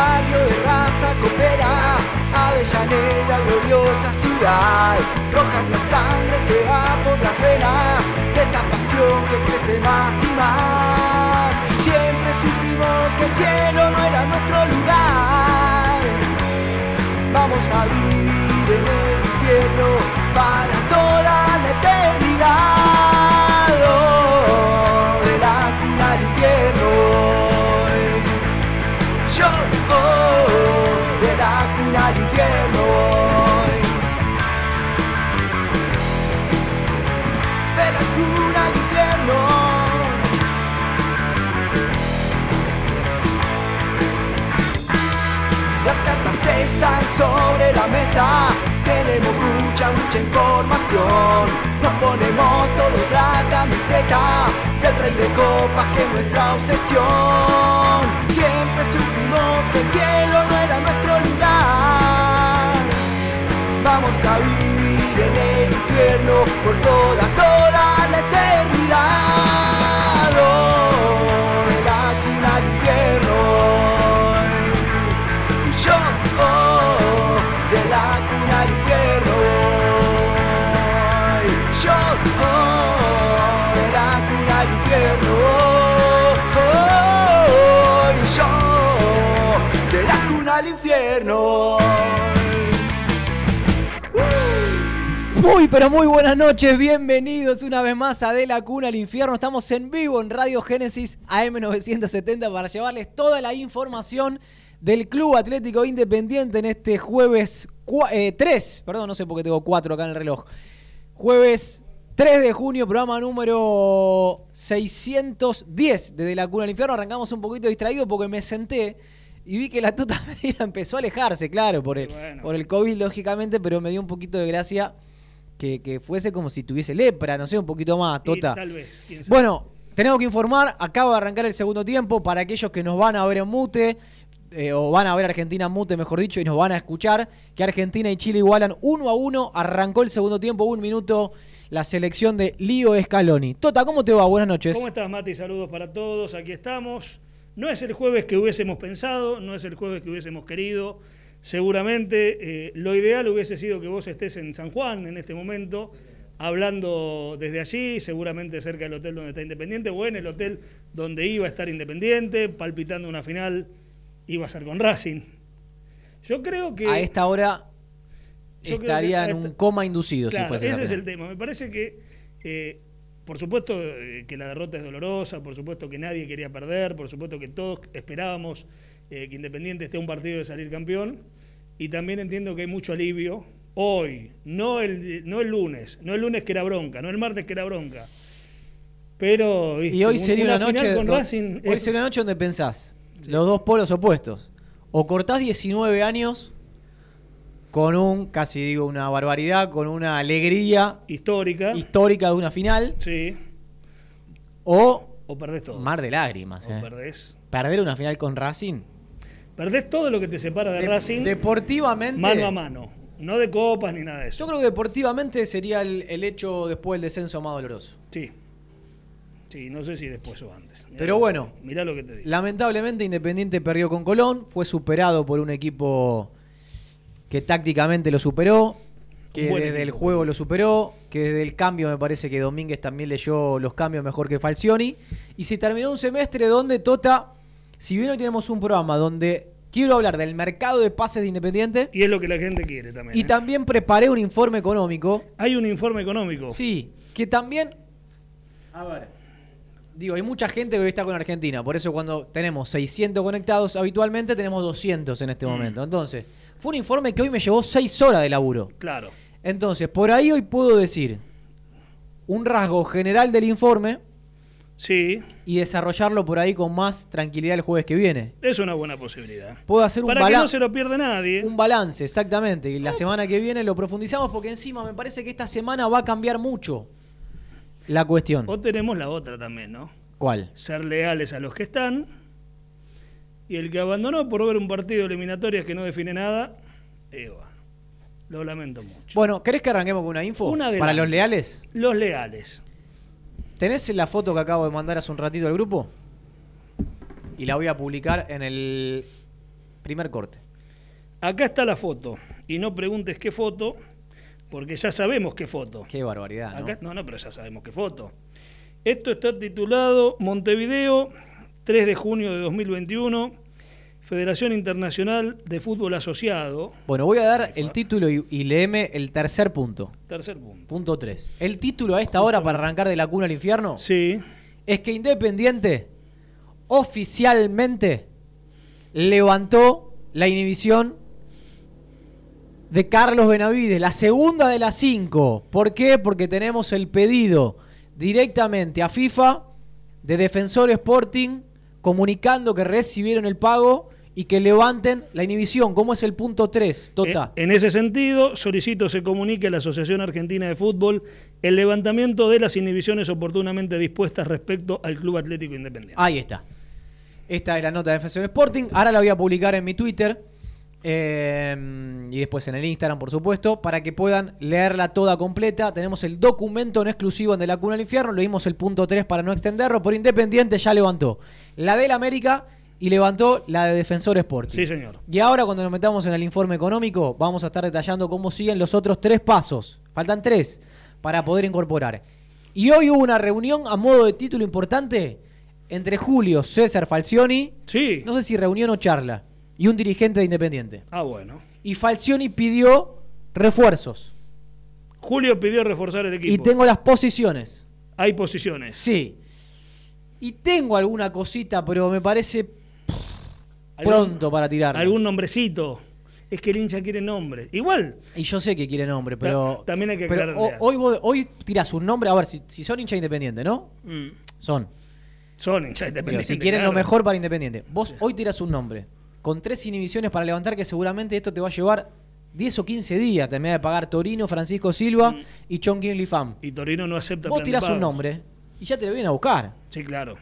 barrio de raza coopera, Avellaneda, gloriosa ciudad. Roja es la sangre que va por las venas, de esta pasión que crece más y más. Siempre supimos que el cielo no era nuestro lugar. Vamos a vivir en el infierno para sobre la mesa, tenemos mucha, mucha información. Nos ponemos todos la camiseta del rey de copas que es nuestra obsesión. Siempre supimos que el cielo no era nuestro lugar. Vamos a vivir en el infierno por toda, toda la eternidad. Pero muy buenas noches, bienvenidos una vez más a De la Cuna al Infierno. Estamos en vivo en Radio Génesis AM970 para llevarles toda la información del Club Atlético Independiente en este jueves 3, perdón, no sé por qué tengo 4 acá en el reloj. Jueves 3 de junio, programa número 610 de De la Cuna al Infierno. Arrancamos un poquito distraído porque me senté y vi que la tuta Medina empezó a alejarse, claro, por el, Bueno. por el COVID, lógicamente, pero me dio un poquito de gracia que, que fuese como si tuviese lepra, no sé, un poquito más, Y Tota. tal vez. Bueno, tenemos que informar, acaba de arrancar el segundo tiempo para aquellos que nos van a ver en mute, eh, o van a ver Argentina en mute, mejor dicho, y nos van a escuchar, que Argentina y Chile igualan uno a uno, arrancó el segundo tiempo, un minuto, la selección de Lío Scaloni. Tota, ¿cómo te va? Buenas noches. ¿Cómo estás, Mati? Saludos para todos. Aquí estamos. No es el jueves que hubiésemos pensado, no es el jueves que hubiésemos querido. Seguramente eh, lo ideal hubiese sido que vos estés en San Juan en este momento, hablando desde allí, seguramente cerca del hotel donde está Independiente, o en el hotel donde iba a estar Independiente, palpitando una final, iba a ser con Racing. Yo creo que... A esta hora estaría en un coma inducido Claro, si fuese ese es el tema. Me parece que, eh, por supuesto, eh, que la derrota es dolorosa, por supuesto que nadie quería perder, por supuesto que todos esperábamos eh, que Independiente esté a un partido de salir campeón. Y también entiendo que hay mucho alivio hoy, no el, no el lunes, no el lunes que era bronca, no el martes que era bronca. Pero, ¿viste? Y hoy sería una, noche, con do- Racing hoy es- sería una noche donde pensás los dos polos opuestos. O cortás 19 años con un, casi digo una barbaridad, con una alegría histórica. histórica de una final, sí. o O perdés todo. mar de lágrimas. o eh. perdés. Perder una final con Racing. Perdés todo lo que te separa de, De- Racing deportivamente. mano a mano. No de copas ni nada de eso. Yo creo que deportivamente sería el, el hecho después del descenso más doloroso. Sí. Sí, no sé si después o antes. Mirá Pero lo- bueno. Mirá lo que te digo. Lamentablemente Independiente perdió con Colón, fue superado por un equipo que tácticamente lo superó, que desde el juego lo superó, que desde el cambio me parece que Domínguez también leyó los cambios mejor que Falcioni, y se terminó un semestre donde Tota, si bien hoy tenemos un programa donde quiero hablar del mercado de pases de Independiente, Y es lo que la gente quiere también. y ¿eh? también preparé un informe económico, Hay un informe económico. sí, que también... A ver. Digo, hay mucha gente que hoy está con Argentina, por eso cuando tenemos 600 conectados habitualmente tenemos 200 en este Mm. momento. Entonces, fue un informe que hoy me llevó 6 horas de laburo. Claro. Entonces, por ahí hoy puedo decir un rasgo general del informe Sí, y desarrollarlo por ahí con más tranquilidad el jueves que viene. es una buena posibilidad. Puedo hacer un, Para que no se lo pierda nadie. un balance, exactamente. Y la semana que viene lo profundizamos porque encima me parece que esta semana va a cambiar mucho la cuestión. O tenemos la otra también, ¿no? ¿Cuál? Ser leales a los que están. Y el que abandonó por ver un partido de eliminatorias que no define nada, bueno, lo lamento mucho. Bueno, ¿querés que arranquemos con una info? Un adelanto. Para los leales. Los leales. ¿Tenés la foto que acabo de mandar hace un ratito al grupo? Y la voy a publicar en el Primer corte. Acá está la foto. Y no preguntes qué foto, porque ya sabemos qué foto. Qué barbaridad, ¿no? No, no, pero ya sabemos qué foto. Esto está titulado Montevideo, 3 de junio de 2021, Federación Internacional de Fútbol Asociado, Bueno, voy a dar el título y, y léeme el tercer punto. tercer punto. Punto 3. El título a esta hora para arrancar de la cuna al infierno Sí, es que Independiente oficialmente levantó la inhibición de Carlos Benavides, la segunda de las cinco. ¿Por qué? Porque tenemos el pedido directamente a FIFA de Defensor Sporting comunicando que recibieron el pago y que levanten la inhibición. ¿Cómo es el punto 3, Tota? En ese sentido, solicito se comunique a la Asociación Argentina de Fútbol el levantamiento de las inhibiciones oportunamente dispuestas respecto al Club Atlético Independiente. Ahí está. Esta es la nota de Defensor Sporting. Ahora la voy a publicar en mi Twitter. eh, y después en el Instagram, por supuesto, para que puedan leerla toda completa. Tenemos el documento en exclusivo en De la Cuna al Infierno. Leímos el punto 3 para no extenderlo. Por Independiente ya levantó la del América y levantó la de Defensor Sporting. Sí, señor. Y ahora cuando nos metamos en el informe económico, vamos a estar detallando cómo siguen los otros tres pasos. Faltan tres para poder incorporar. Y hoy hubo una reunión a modo de título importante entre Julio César Falcioni, Sí. no sé si reunión o charla, y un dirigente de Independiente. Ah, bueno. Y Falcioni pidió refuerzos. Julio pidió reforzar el equipo. Y tengo las posiciones. Hay posiciones. Sí. Y tengo alguna cosita, pero me parece ¿Algún- pronto para tirar. Algún nombrecito. Es que el hincha quiere nombre. Igual, Y yo sé que quiere nombre, pero. Ta- también hay que pero hoy, vos- hoy tirás un nombre, a ver, si, si son hincha independiente, ¿no? mm, Son. son hinchas Digo, independientes. si quieren claro. lo mejor para Independiente. Vos hoy tirás un nombre con tres inhibiciones para levantar que seguramente esto te va a llevar 10 o 15 días. Te me va a pagar Torino, Francisco Silva Mm. y Chon Kim Lee Pham. Y Torino no acepta Vos tirás un nombre y ya te lo vienen a buscar. Sí, claro.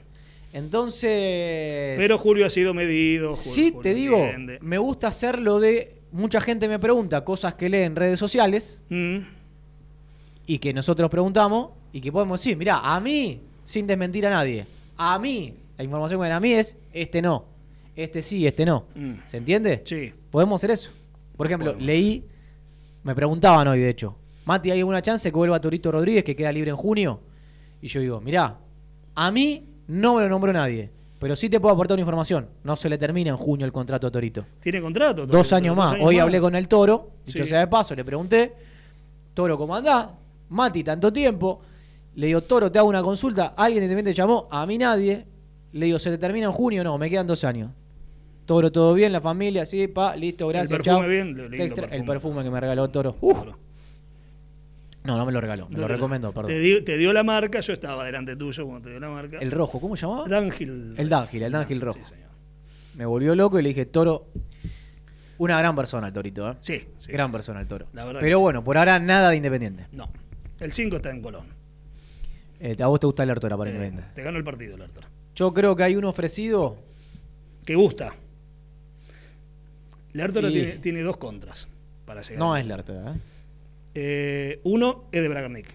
Entonces. Pero Julio ha sido medido. Julio- sí, Julio te digo, entiende. me gusta hacer lo de. Mucha gente me pregunta cosas que lee en redes sociales Mm, y que nosotros preguntamos y que podemos decir, mirá, a mí, sin desmentir a nadie, a mí, la información que viene a mí es, este no, este sí, este no. Mm. ¿Se entiende? Sí. Podemos hacer eso. Por ejemplo, Podemos. leí, me preguntaban hoy, de hecho, Mati, ¿hay alguna chance que vuelva Torito Rodríguez, que queda libre en junio? Y yo digo, mirá, a mí no me lo nombró nadie, pero sí te puedo aportar una información. No se le termina en junio el contrato a Torito. Tiene contrato. Dos años más. Hoy hablé con el Toro, dicho Sí. sea de paso, le pregunté, Toro, ¿cómo andás? Mati, tanto tiempo. Le digo, Toro, te hago una consulta. ¿Alguien de te llamó? A mí nadie. Le digo, ¿se te termina en junio? No, me quedan dos años. Toro, ¿todo bien? ¿La familia? Sí, pa, listo, gracias, perfume chao. bien, lindo El perfume. que me regaló Toro. Uf. Claro. No, no me lo regaló, me No lo recomiendo, perdón. Te dio, te dio la marca, yo estaba delante tuyo cuando te dio la marca. El rojo, ¿cómo se llamaba? Dángil. El Dángil, el Dángil rojo. Sí, señor. Me volvió loco y le dije, Toro, una gran persona el Torito, ¿eh? Sí, sí. Gran persona el Toro. La verdad Pero sí. bueno, por ahora nada de Independiente. No. El 5 está en Colón. Eh, ¿A vos te gusta el Artora para Eh, Independiente? te ganó el partido, el Arthur. Yo creo que hay uno ofrecido. Que gusta. El Arthur Y- tiene, tiene dos contras para llegar. No es el Artora, ¿eh? Eh, uno es de Bragarnik.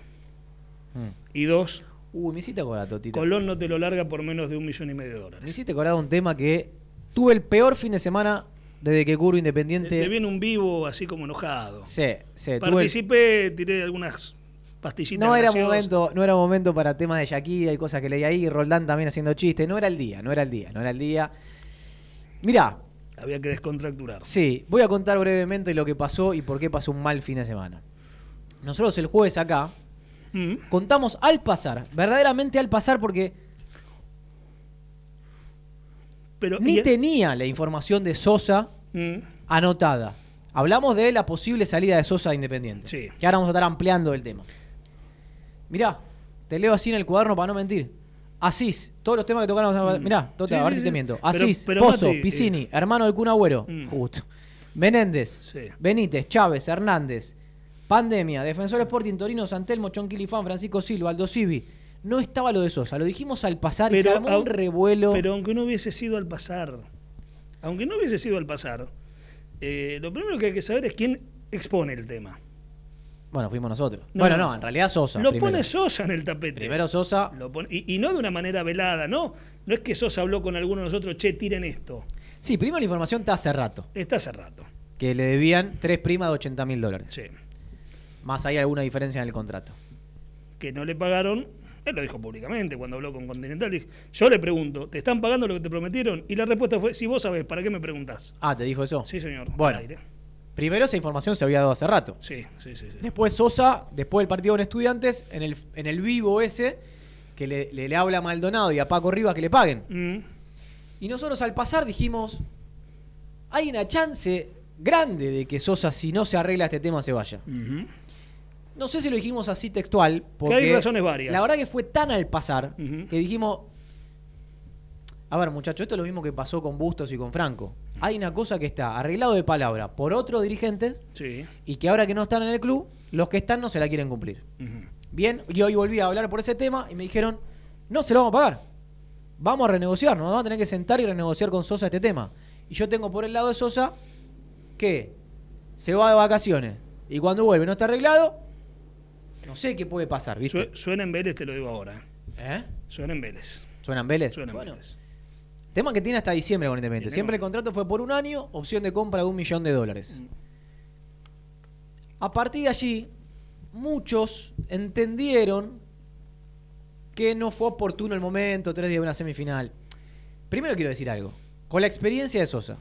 Mm. Y dos, Uy, me hiciste acordar, Totito. Colón no te lo larga por menos de un millón y medio de Me dólares. hiciste acordar un tema que tuve el peor fin de semana desde que Curvo Te, Independiente. te viene un vivo así como enojado. Sí, sí, el- Participé, tiré algunas pastillitas. No era graciosas. momento, no era momento para temas de Shakira y cosas que leí ahí, Roldán también haciendo chistes. No era el día, no era el día, no era el día. Mirá, Había que descontracturar. sí, voy a contar brevemente lo que pasó y por qué pasó un mal fin de semana. Nosotros el jueves acá Mm. contamos al pasar, verdaderamente al pasar porque Pero, ni y- tenía la información de Sosa Mm. anotada. Hablamos de la posible salida de Sosa a Independiente. Sí. Que ahora vamos a estar ampliando el tema. Mirá, te leo así en el cuaderno para no mentir. Asís, todos los temas que tocamos. Mirá, Tota, Sí, a ver sí, si te miento. Asís, pero, Pozo, Mati, eh, Piscini, hermano del Kun Agüero. Mm. Justo. Menéndez. Benítez, Chávez, Hernández, Pandemia, Defensor Sporting, Torino, Santelmo, Chonquilifán, Francisco Silva, Aldo Civi. No estaba lo de Sosa, lo dijimos al pasar y se armó un revuelo. Pero aunque no hubiese sido al pasar, aunque no hubiese sido al pasar, eh, lo primero que hay que saber es quién expone el tema. Bueno, fuimos nosotros. No, bueno, no. no, en realidad Sosa. Lo primero. pone Sosa en el tapete. Primero Sosa. Lo pone- y, y no de una manera velada, ¿no? No es que Sosa habló con alguno de nosotros, che, tiren esto. Sí, primero la información está hace rato. Está hace rato. Que le debían tres primas de 80 mil dólares. Sí. Más hay alguna diferencia en el contrato. Que no le pagaron. Él lo dijo públicamente cuando habló con Continental. Dijo, yo le pregunto, ¿te están pagando lo que te prometieron? Y la respuesta fue, si vos sabés, ¿para qué me preguntás? Ah, ¿te dijo eso? Sí, señor. Bueno, primero esa información se había dado hace rato. Sí, sí, sí. sí. Después Sosa, después del partido con estudiantes, en el, en el vivo ese, que le, le- le habla a Maldonado y a Paco Rivas que le paguen. Mm, Y nosotros al pasar dijimos, hay una chance grande de que Sosa, si no se arregla este tema, se vaya. ujú. No sé si lo dijimos así textual, porque hay razones varias. La verdad que fue tan al pasar que dijimos, a ver muchachos, esto es lo mismo que pasó con Bustos y con Franco. Hay una cosa que está arreglado de palabra por otros dirigentes Sí. y que ahora que no están en el club, los que están no se la quieren cumplir. Bien, y hoy volví a hablar por ese tema y me dijeron, no se lo vamos a pagar. Vamos a renegociar, nos vamos a tener que sentar y renegociar con Sosa este tema. Y yo tengo por el lado de Sosa que se va de vacaciones y cuando vuelve no está arreglado, no sé qué puede pasar, ¿viste? Sue- Suena en Vélez, te lo digo ahora. ¿Eh? Suena en Vélez. ¿Suenan Vélez? Suena en Bueno, Vélez. tema que tiene hasta diciembre con Independiente. Siempre el contrato fue por un año, opción de compra de un millón de dólares. A partir de allí, muchos entendieron que no fue oportuno el momento, tres días de una semifinal. Primero quiero decir algo. Con la experiencia de Sosa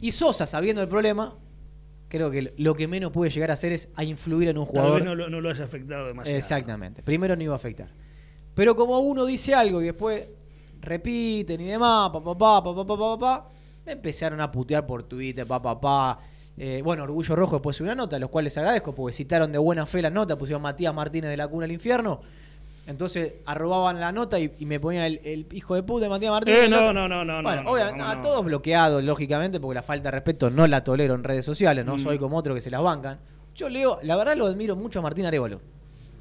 y Sosa sabiendo el problema, creo que lo que menos puede llegar a hacer es a influir en un jugador. Tal vez no lo, no lo haya afectado demasiado. Exactamente. Primero no iba a afectar. Pero como uno dice algo y después repiten y demás, papá, papá, papá, papá, papá, me empezaron a putear por Twitter, papá, papá. Eh, bueno, Orgullo Rojo después subió una nota, a los cuales les agradezco porque citaron de buena fe la nota, pusieron Matías Martínez de la Cuna al Infierno. Entonces arrobaban la nota y, y me ponía el, el hijo de puta de Matías Martínez. Eh, no, no, no, no, Bueno, no, obviamente, no, no. todos bloqueados, lógicamente, porque la falta de respeto no la tolero en redes sociales, no Mm. soy como otro que se las bancan. Yo leo, la verdad lo admiro mucho a Martín Arevalo,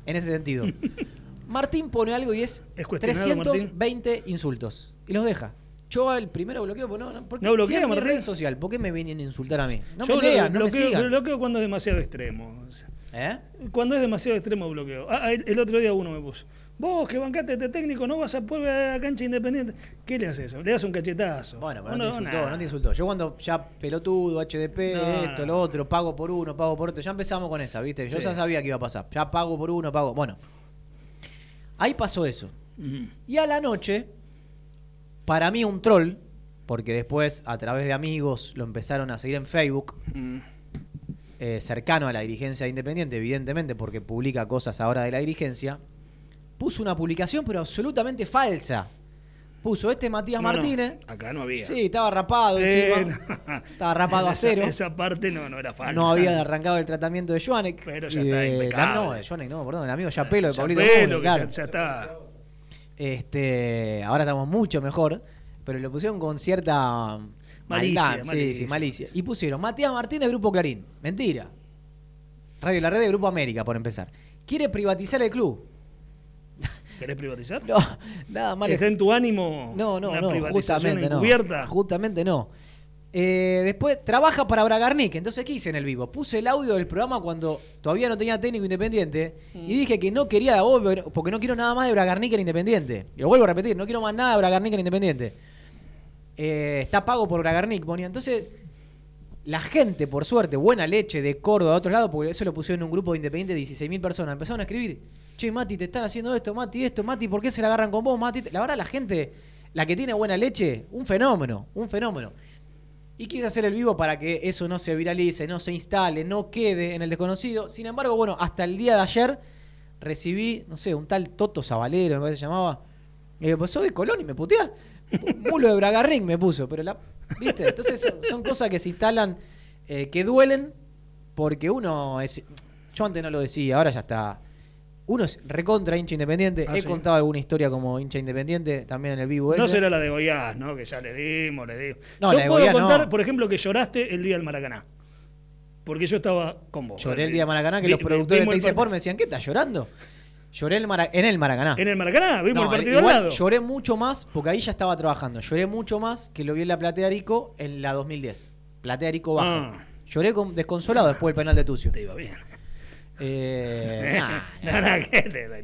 en ese sentido. Martín pone algo y es, ¿Es cuestionado, 320 insultos. Y los deja. Yo el primero bloqueo, no, porque No bloquea, si es mi Martín. red social, ¿por qué me vienen a insultar a mí? No Yo me lean, no me bloqueo, sigan. bloqueo cuando es demasiado extremo. ¿Eh? Cuando es demasiado extremo bloqueo. Ah, el, el otro día uno me puso. Vos que bancaste este técnico no vas a poder a la cancha independiente. ¿Qué le haces eso? Le das un cachetazo. Bueno, pero no, te insultó, no te insultó. Yo cuando ya pelotudo, HDP, No, esto, lo otro, pago por uno, pago por otro, ya empezamos con esa, ¿viste? Yo Sí. ya sabía que iba a pasar. Ya pago por uno, pago. Bueno, ahí pasó eso. Y a la noche, para mí un troll, porque después a través de amigos lo empezaron a seguir en Facebook. Eh, cercano a la dirigencia de Independiente, evidentemente, porque publica cosas ahora de la dirigencia, puso una publicación pero absolutamente falsa. Puso este Matías No, no, Martínez. acá no había. Sí, estaba rapado Eh, encima. no. Estaba rapado a cero. Esa, parte no, no era falsa. No había arrancado el tratamiento de Joanek. Pero ya está de- impecable. No, de Joanek no, perdón, el amigo Yapelo de Pablito Mourinho, que ya, ya está. Este, ahora estamos mucho mejor, pero lo pusieron con cierta Malicia, maldad, sí, malicia. sí, malicia. Y pusieron Matías Martínez, Grupo Clarín. Mentira. Radio La Red de Grupo América, por empezar. Quiere privatizar el club. ¿Querés privatizar? No, nada más. ¿Está en tu ánimo No, no, una no, justamente no. encubierta? Justamente no. Eh, después trabaja para Bragarnik. Entonces, ¿qué hice en el vivo? Puse el audio del programa cuando todavía no tenía técnico independiente Mm. y dije que no quería de vos porque no quiero nada más de Bragarnik en Independiente. Y lo vuelvo a repetir, no quiero más nada de Bragarnik en Independiente. Eh, está pago por Bragarnik, ponía. Entonces, la gente, por suerte, buena leche de Córdoba, de otros lados, porque eso lo pusieron en un grupo de Independiente de 16.000 personas, empezaron a escribir, che, Mati, te están haciendo esto, Mati, esto, Mati, ¿por qué se la agarran con vos, Mati? La verdad, la gente, la que tiene buena leche, un fenómeno, un fenómeno. Y quise hacer el vivo para que eso no se viralice, no se instale, no quede en el desconocido. Sin embargo, bueno, hasta el día de ayer recibí, no sé, un tal Toto Zabalero, me parece que se llamaba. Y digo, pues soy de Colón y me puteás. Mulo de Bragarring me puso, pero la. ¿Viste? Entonces son, son cosas que se instalan, eh, que duelen, porque uno es. Yo antes no lo decía, ahora ya está. Uno es recontra hincha independiente. Ah, He sí. contado alguna historia como hincha independiente también en el vivo. No ese. será la de Goiás, ¿no? Que ya le dimos, le dimos. No, yo la de puedo Goiás contar, no. por ejemplo, que lloraste el día del Maracaná. Porque yo estaba con vos. Lloré el día de Maracaná que Vi- los productores de part- me decían, ¿qué estás llorando? Lloré en el, Mara- en el Maracaná. En el Maracaná, vimos No, el partido igual al lado. lloré mucho más, porque ahí ya estaba trabajando. Lloré mucho más que lo vi en la Platea Arico en la 2010. Platea Arico bajo. Ah. Lloré con- desconsolado después del penal de Tucio. Te iba bien. Eh, nah,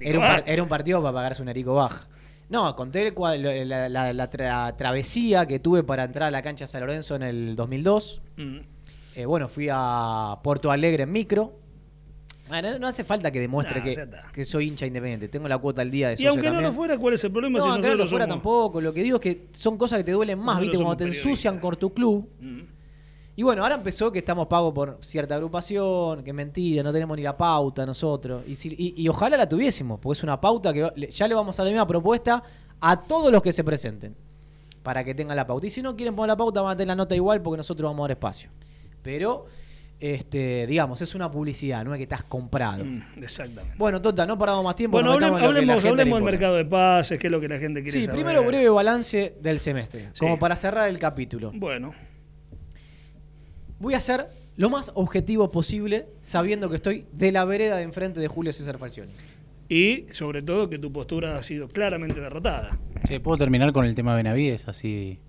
era, un par- era un partido para pagarse un Arico baja. No, conté la, la- la tra- travesía que tuve para entrar a la cancha San Lorenzo en el 2002. Mm. Eh, bueno, fui a Porto Alegre en micro. Bueno, no hace falta que demuestre que, soy hincha independiente. Tengo la cuota al día de Y socio aunque no lo fuera, ¿cuál es el problema? No, si aunque no lo fuera somos- tampoco. Lo que digo es que son cosas que te duelen más, Nosotros ¿viste? Cuando te ensucian por tu club. Y bueno, ahora empezó que estamos pagos por cierta agrupación, que mentira, no tenemos ni la pauta nosotros. Y, si- y- y ojalá la tuviésemos, porque es una pauta que va- ya le vamos a dar la misma propuesta a todos los que se presenten, para que tengan la pauta. Y si no quieren poner la pauta, van a tener la nota igual, porque nosotros vamos a dar espacio. Pero, este, digamos, es una publicidad, no es que estás comprado. Mm, Exactamente. Bueno, Tota, no paramos más tiempo. Bueno, nos hablemos, hablemos, hablemos del mercado de pases, qué es lo que la gente quiere Sí, saber. primero breve balance del semestre, Sí. como para cerrar el capítulo. Bueno, Voy a ser lo más objetivo posible, sabiendo que estoy de la vereda de enfrente de Julio César Falcioni. y sobre todo que tu postura ha sido claramente derrotada. Che, ¿puedo terminar con el tema Benavides? Así.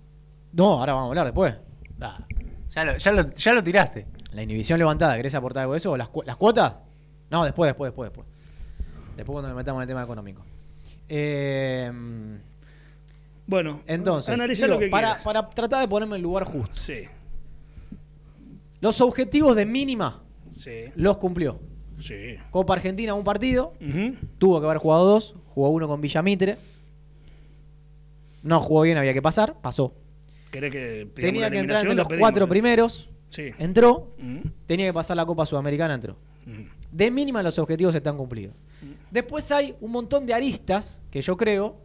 No, ahora vamos a hablar después. Ah, ya, lo, ya, lo, ya lo tiraste. La inhibición levantada, ¿querés aportar algo de eso? ¿O las, cu- las cuotas? No, después, después, después, después. Después cuando me metamos en el tema económico. Eh, Bueno, entonces, digo, lo que para, para tratar de ponerme en el lugar justo. Sí, Los objetivos de mínima sí, los cumplió. sí. Copa Argentina, un partido. Tuvo que haber jugado dos. Jugó uno con Villamitre. No jugó bien, había que pasar. Pasó. ¿Querés que Tenía que entrar entre los pedimos, cuatro ¿eh? primeros. Sí. Entró. Ujú, Tenía que pasar la Copa Sudamericana, entró. ujú. De mínima los objetivos están cumplidos. Después hay un montón de aristas que yo creo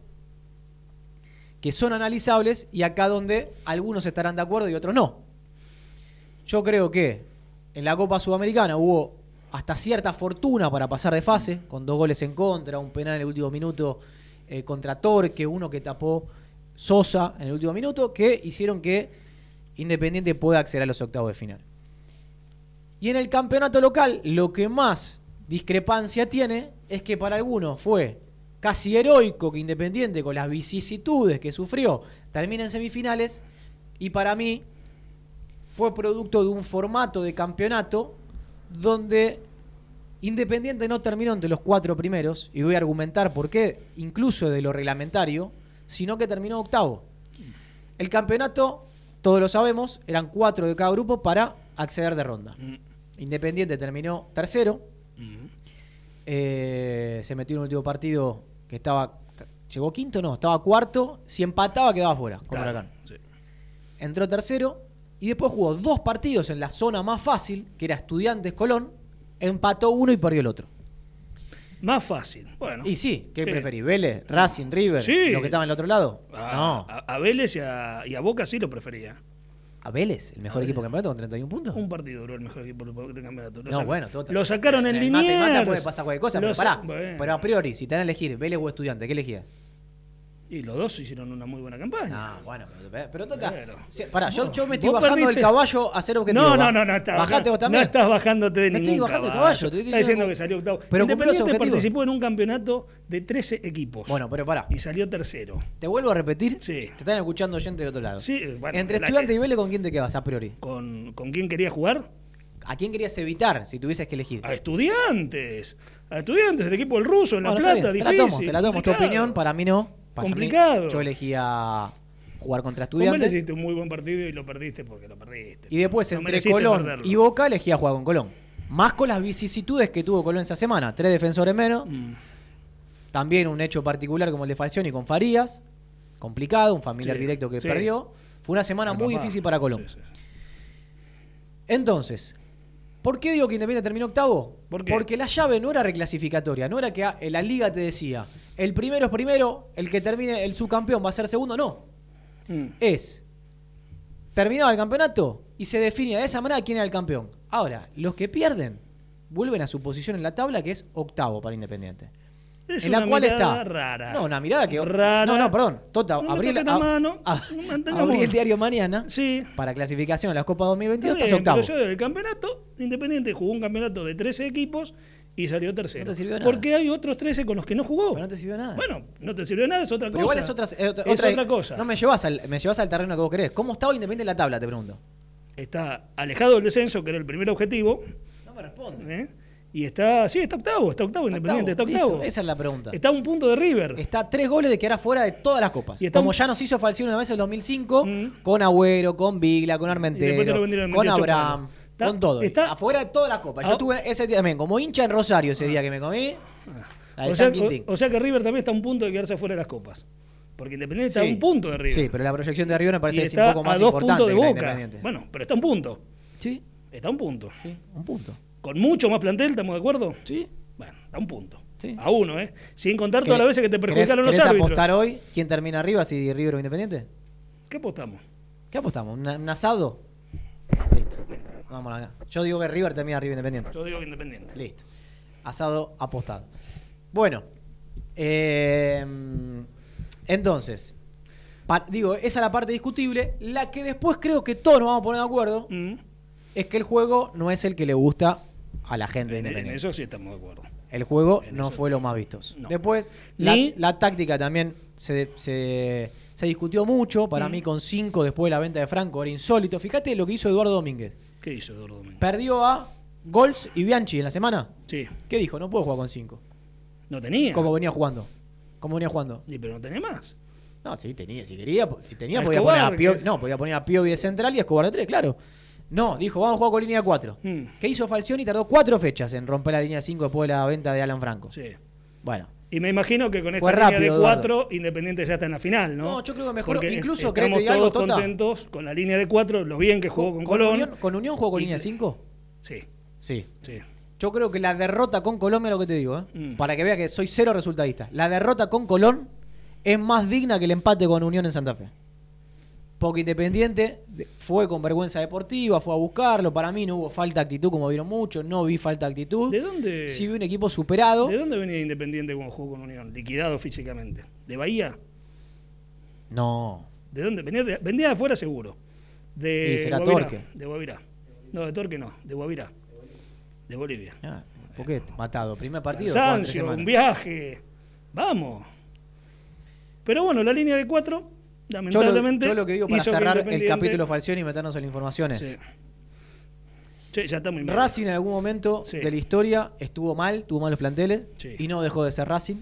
que son analizables y acá donde algunos estarán de acuerdo y otros no. Yo creo que en la Copa Sudamericana hubo hasta cierta fortuna para pasar de fase, con dos goles en contra, un penal en el último minuto eh, contra Torque, uno que tapó Sosa en el último minuto, que hicieron que Independiente pueda acceder a los octavos de final. Y en el campeonato local, lo que más discrepancia tiene es que para algunos fue casi heroico que Independiente, con las vicisitudes que sufrió, termine en semifinales. Y para mí fue producto de un formato de campeonato donde Independiente no terminó entre los cuatro primeros, y voy a argumentar por qué, incluso de lo reglamentario, sino que terminó octavo. El campeonato, todos lo sabemos, eran cuatro de cada grupo para acceder de ronda. Mm, Independiente terminó tercero, mm. eh, se metió en un último partido que estaba. ¿Llegó quinto? No, estaba cuarto. Si empataba, quedaba fuera con Claro, Huracán. sí. Entró tercero y después jugó dos partidos en la zona más fácil, que era Estudiantes Colón. Empató uno y perdió el otro. Más fácil. Bueno. Y sí, ¿qué Sí. preferís? ¿Vélez, Racing, River? Sí. ¿Lo que estaba en el otro lado? A, no. a, a Vélez y a, y a Boca sí lo prefería. ¿A Vélez? ¿El mejor equipo del campeonato con 31 puntos? Un partido duró el mejor equipo del campeonato. Lo No, bueno, todo- Lo sacaron en, el mata y Liniers. mata puede pasar cualquier cosa, Lo pero pará. bueno. Pero a priori, si te dan a elegir Vélez o Estudiante, ¿qué elegías? Y los dos hicieron una muy buena campaña. Ah, bueno, pero, pero si- pará, yo, yo me estoy bajando del perdiste- caballo a hacer objetivo. No, no, no, no, está, Bajate vos también. no estás bajándote de Me ningún estoy bajando del caballo. caballo, te estoy diciendo diciendo- que salió octavo. Pero Independiente participó en un campeonato de 13 equipos. Bueno, pero pará. Y salió tercero. Te vuelvo a repetir. Sí. Te están escuchando oyentes del otro lado. Sí, bueno, Entre Estudiante y Vélez, ¿con quién te quedas a priori? ¿Con, ¿Con quién quería jugar? ¿A quién querías evitar si tuvieses que elegir? A estudiantes. A estudiantes, el equipo del ruso en La Bueno, Plata, difícil. Te la tomo, te la tomo. Tu opinión, para mí no. Para mí, Complicado. yo elegía jugar contra Estudiantes. hiciste un muy buen partido y lo perdiste porque lo perdiste. Y después, No entre Colón perderlo. y Boca, elegía jugar con Colón. Más con las vicisitudes que tuvo Colón esa semana. Tres defensores menos. Mm. También un hecho particular como el de Falcioni con Farías. Complicado, un familiar Sí, directo que sí. perdió. Fue una semana muy difícil para Colón. Sí. Entonces, ¿por qué digo que Independiente terminó octavo? ¿Por qué? Porque la llave no era reclasificatoria, no era que la liga te decía, el primero es primero, el que termine el subcampeón va a ser segundo, no. Mm. Es, terminaba el campeonato y se definía de esa manera quién era el campeón. Ahora, los que pierden vuelven a su posición en la tabla, que es octavo para Independiente. Es en la cual está. rara. No, una mirada que. Rara. No, no, perdón. Tota, No abrí, el- la a- mano. a- Mantengamos- abrí el diario mañana Sí. para clasificación en la Copa 2022, Está estás bien, octavo. pero yo del campeonato, Independiente jugó un campeonato de 13 equipos y salió tercero. No te sirvió nada. Porque hay otros 13 con los que no jugó. Pero no te sirvió nada. Bueno, no te sirvió nada, es otra Pero cosa. igual es otra, es otra, Es otra- otra cosa. No me llevas, al, me llevas al terreno que vos querés. ¿Cómo estaba Independiente en la tabla, te pregunto? Está alejado del descenso, que era el primer objetivo, No me responde. ¿eh? Y está, sí, está octavo, está octavo, Independiente, está Listo, octavo. Esa es la pregunta. Está a un punto de River. Está a tres goles de quedar fuera de todas las copas. Y está Como un- ya nos hizo Falcioni una vez en el 2005, Mm. con Agüero, con Vigla, con Y después te lo Armentero, vendieron en con 28 Abraham. Está- con todo. está- afuera de todas las copas. Yo Ah. estuve ese día también, como hincha en Rosario ese día que me comí. La de O sea, San o- o sea que River también está a un punto de quedarse fuera de las copas. Porque Independiente está a un punto de River. Sí, pero la proyección de River me parece que es un poco a más dos importante puntos de la boca. Independiente. Bueno, pero está a un punto. Sí, Está a un punto. sí, un punto. Con mucho más plantel, ¿estamos de acuerdo? Sí. Bueno, está a un punto. Sí. A uno, ¿eh? Sin contar todas las veces que te ¿Querés- perjudicaron los árbitros. apostar hoy quién termina arriba, si River o Independiente? ¿Qué apostamos? ¿Qué apostamos? ¿Un, un asado? Vamos acá. Yo digo que River termina arriba Independiente. Yo digo que Independiente. Listo. Asado apostado. Bueno. eh, entonces. pa- digo, esa es la parte discutible. La que después creo que todos nos vamos a poner de acuerdo Mm. es que el juego no es el que le gusta a la gente de En, en Independiente. eso sí estamos de acuerdo. El juego En no fue lo más vistoso. No. Después, la, Ni- la táctica también se, se- se discutió mucho. Para Mm. mí, con 5 después de la venta de Franco, era insólito. Fíjate lo que hizo Eduardo Domínguez. ¿Qué hizo Eduardo Domínguez? Perdió a Gols y Bianchi en la semana. Sí. ¿Qué dijo? No puedo jugar con 5. No tenía. Como venía jugando. Como venía jugando. Y pero no tenía más. No, sí, tenía. Si quería, si tenía A podía Escobar, poner a Pio, que es- No, podía poner a Piovi de central y a Escobar de 3, claro. No, dijo, vamos a jugar con línea 4. Mm. ¿Qué hizo Falcioni? Tardó cuatro fechas en romper la línea 5 después de la venta de Alan Franco. Sí. Bueno. Y me imagino que con esta línea de Eduardo. cuatro, Independiente ya está en la final, ¿no? No, yo creo que. Porque Incluso, estamos ¿querés que diga algo, todos Tota? contentos con la línea de cuatro, lo bien que jugó con, Colón. Unión, ¿Con Unión jugó con Y- línea 5? Sí, Sí. sí. Yo creo que la derrota con Colombia, lo que te digo, ¿eh? Mm. para que vea que soy cero resultadista. La derrota con Colón es más digna que el empate con Unión en Santa Fe. Porque Independiente fue con vergüenza deportiva, fue a buscarlo. Para mí no hubo falta de actitud, como vieron muchos. No vi falta de actitud. ¿De dónde, Sí vi un equipo superado. ¿De dónde venía Independiente cuando jugó con Unión? Liquidado físicamente. ¿De Bahía? No. ¿De dónde? Venía de, vendía de afuera seguro. De Y será Guavirá, Torque. De Guavirá. No, de Torque no, de Guavirá. De Bolivia. Ah, ¿Por qué? Matado. Primer partido. semanas. un viaje. Vamos. Pero bueno, la línea de cuatro, Yo lo, lamentablemente. yo lo que digo para cerrar el capítulo Falcioni y meternos en la información es. Sí. Sí, ya está muy mal. Racing en algún momento Sí. de la historia estuvo mal, tuvo malos planteles y no dejó de ser Racing.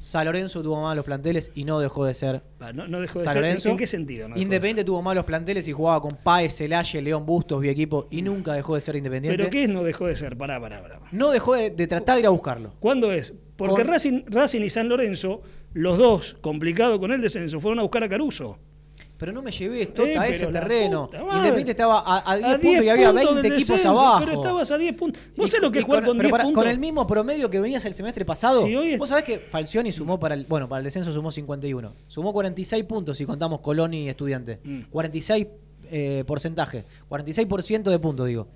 San Lorenzo tuvo malos planteles y no dejó de ser Va, No, no dejó de San ser. ¿En- Lorenzo. ¿En qué sentido? no Independiente tuvo malos planteles y jugaba con Páez, Celaye, León Bustos, equipo y nunca dejó de ser? Independiente. ¿Pero qué es no dejó de ser? Pará, pará, pará. No dejó de, de tratar de ir a buscarlo. ¿Cuándo es? Porque Con- Racing, Racing y San Lorenzo, los dos, complicados con el descenso, fueron a buscar a Caruso. Pero no me llevé esto Eh, a ese terreno. puta. Independiente estaba a, a 10 A puntos y 10 había puntos 20 del equipos descenso, abajo. Pero estabas a 10 puntos. ¿Vos Y- sabés lo que y es jugar con, pero 10 para- puntos? con el mismo promedio que venías el semestre pasado. Sí, hoy es- Vos sabés que Falcioni sumó para el, bueno, para el descenso sumó 51. Sumó 46 puntos si contamos Colón y Estudiante. Mm. 46 eh, porcentaje. 46% de puntos, digo.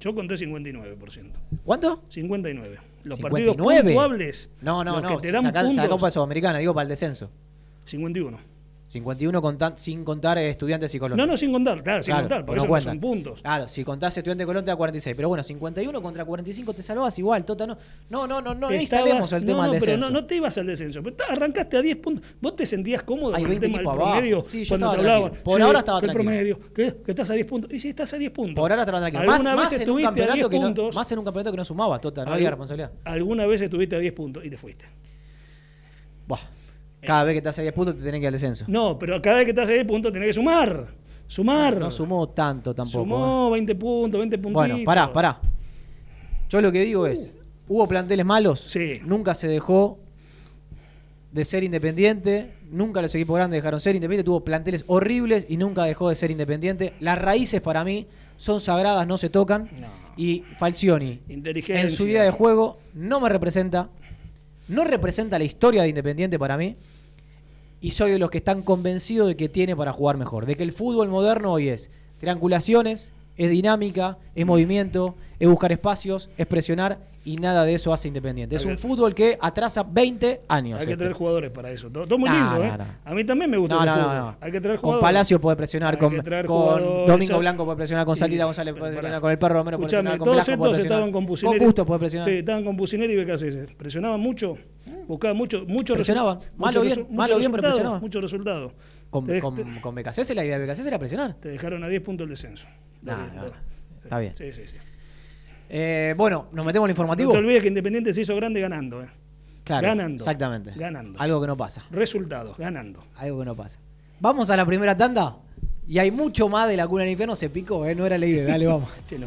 Yo conté 59%. ¿Cuánto? 59. Los 59. partidos puntuables. No, no, los no. Que te dan puntos, sacá Copa Sudamericana, digo para el descenso. 51. 51 conta- sin contar Estudiantes y Colón. No, no, sin contar. Claro, sin Claro, contar. Por pues eso no cuentan. son puntos. Claro, si contás estudiante de Colón te da 46. Pero bueno, 51 contra 45 te salvas igual, Tota. No, no, no, no, no instalemos el no, tema no, del pero descenso. no, no te ibas al descenso. Pero arrancaste a 10 puntos. ¿Vos te sentías cómodo Hay con el 20 tema del promedio? Sí, yo cuando estaba te hablaban. Por ahora estaba tranquilo. promedio. Que estás a 10 puntos. Y sí, estás a 10 puntos. Por ahora estaba tranquilo. Más, más en un estuviste a 10 campeonato que no, puntos. más en un campeonato que no sumaba, Tota, no había responsabilidad. Alguna vez estuviste a 10 puntos y te fuiste. Buah. Cada vez que estás a 10 puntos te tenés que ir al descenso. No, pero cada vez que estás a 10 puntos tenés que sumar. Sumar. No sumó tanto tampoco. ¿eh? Sumó 20 puntos, 20 puntitos. Bueno, pará, pará. Yo lo que digo es, hubo planteles malos, Sí. nunca se dejó de ser independiente, nunca los equipos grandes dejaron ser independiente, tuvo planteles horribles y nunca dejó de ser independiente. Las raíces para mí son sagradas, no se tocan. No. Y Falcioni, en su vida de juego, no me representa, no representa la historia de Independiente para mí. Y soy de los que están convencidos de que tiene para jugar mejor. De que el fútbol moderno hoy es triangulaciones, es dinámica, es movimiento, es buscar espacios, es presionar y nada de eso hace Independiente. Es un que- fútbol que atrasa 20 años. Hay que este. traer jugadores para eso. Todo, todo muy No, lindo, ¿eh? A mí también me gusta No, ese no, no, fútbol. no. Hay que traer Con jugadores. Palacio puede presionar, Hay con, con. Domingo Blanco puede presionar, con Saltita González puede presionar, con el perro Romero puede presionar, con todos Blasco puede presionar. estaban con Con Pusineri. Bustos puede presionar. Sí, estaban con Pusineri y Becasese. Presionaban mucho. Buscaban mucho, mucho Presionaban. Malo bien, malo bien, pero presionaban. Mucho resultado. Con, con, con la idea de Becasese era presionar. Te dejaron a 10 puntos el descenso. Nah, nah, está bien. Sí, sí, sí. Eh, bueno, nos metemos en el No informativo. te olvides que Independiente se hizo grande ganando. eh. Claro, ganando. Exactamente. Ganando. Algo que no pasa. Resultados, ganando. Algo que no pasa. Vamos a la primera tanda. Y hay mucho más de la cuna del infierno. Se picó, ¿eh? No era la idea. Dale, vamos. Che, no.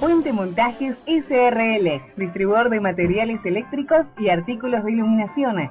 Puente Montajes SRL, distribuidor de materiales eléctricos y artículos de iluminación.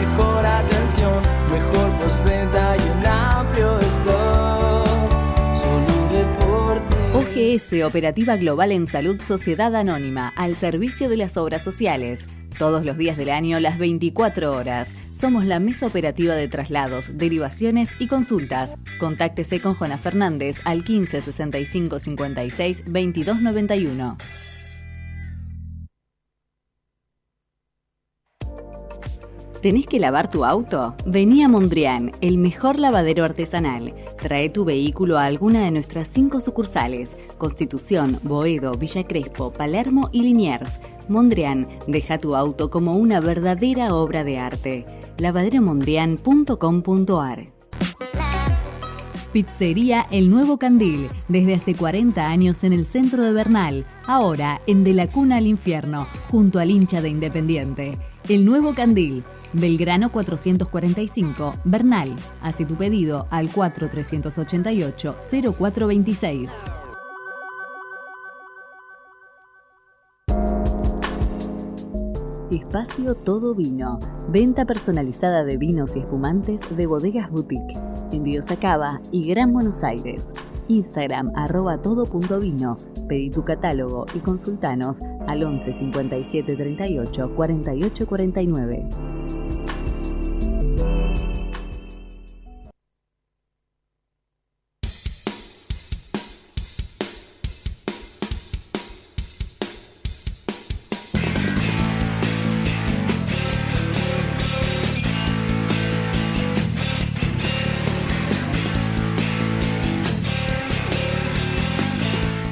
OGS Operativa Global en Salud Sociedad Anónima, al servicio de las obras sociales. Todos los días del año, las 24 horas. Somos la mesa operativa de traslados, derivaciones y consultas. Contáctese con Juana Fernández al 15 65 56 22 91. ¿Tenés que lavar tu auto? Vení a Mondrian, el mejor lavadero artesanal. Trae tu vehículo a alguna de nuestras cinco sucursales: Constitución, Boedo, Villa Crespo, Palermo y Liniers. Mondrian, deja tu auto como una verdadera obra de arte. lavaderomondrian.com.ar Pizzería El Nuevo Candil, desde hace 40 años en el centro de Bernal, ahora en De la Cuna al Infierno, junto al hincha de Independiente. El Nuevo Candil, Belgrano 445, Bernal. Hace tu pedido al 4388 0426. Espacio Todo Vino. Venta personalizada de vinos y espumantes de bodegas boutique. Envíos a Cava y Gran Buenos Aires. Instagram arroba todo.vino. Pedí tu catálogo y consultanos al 11 57 38 48 49.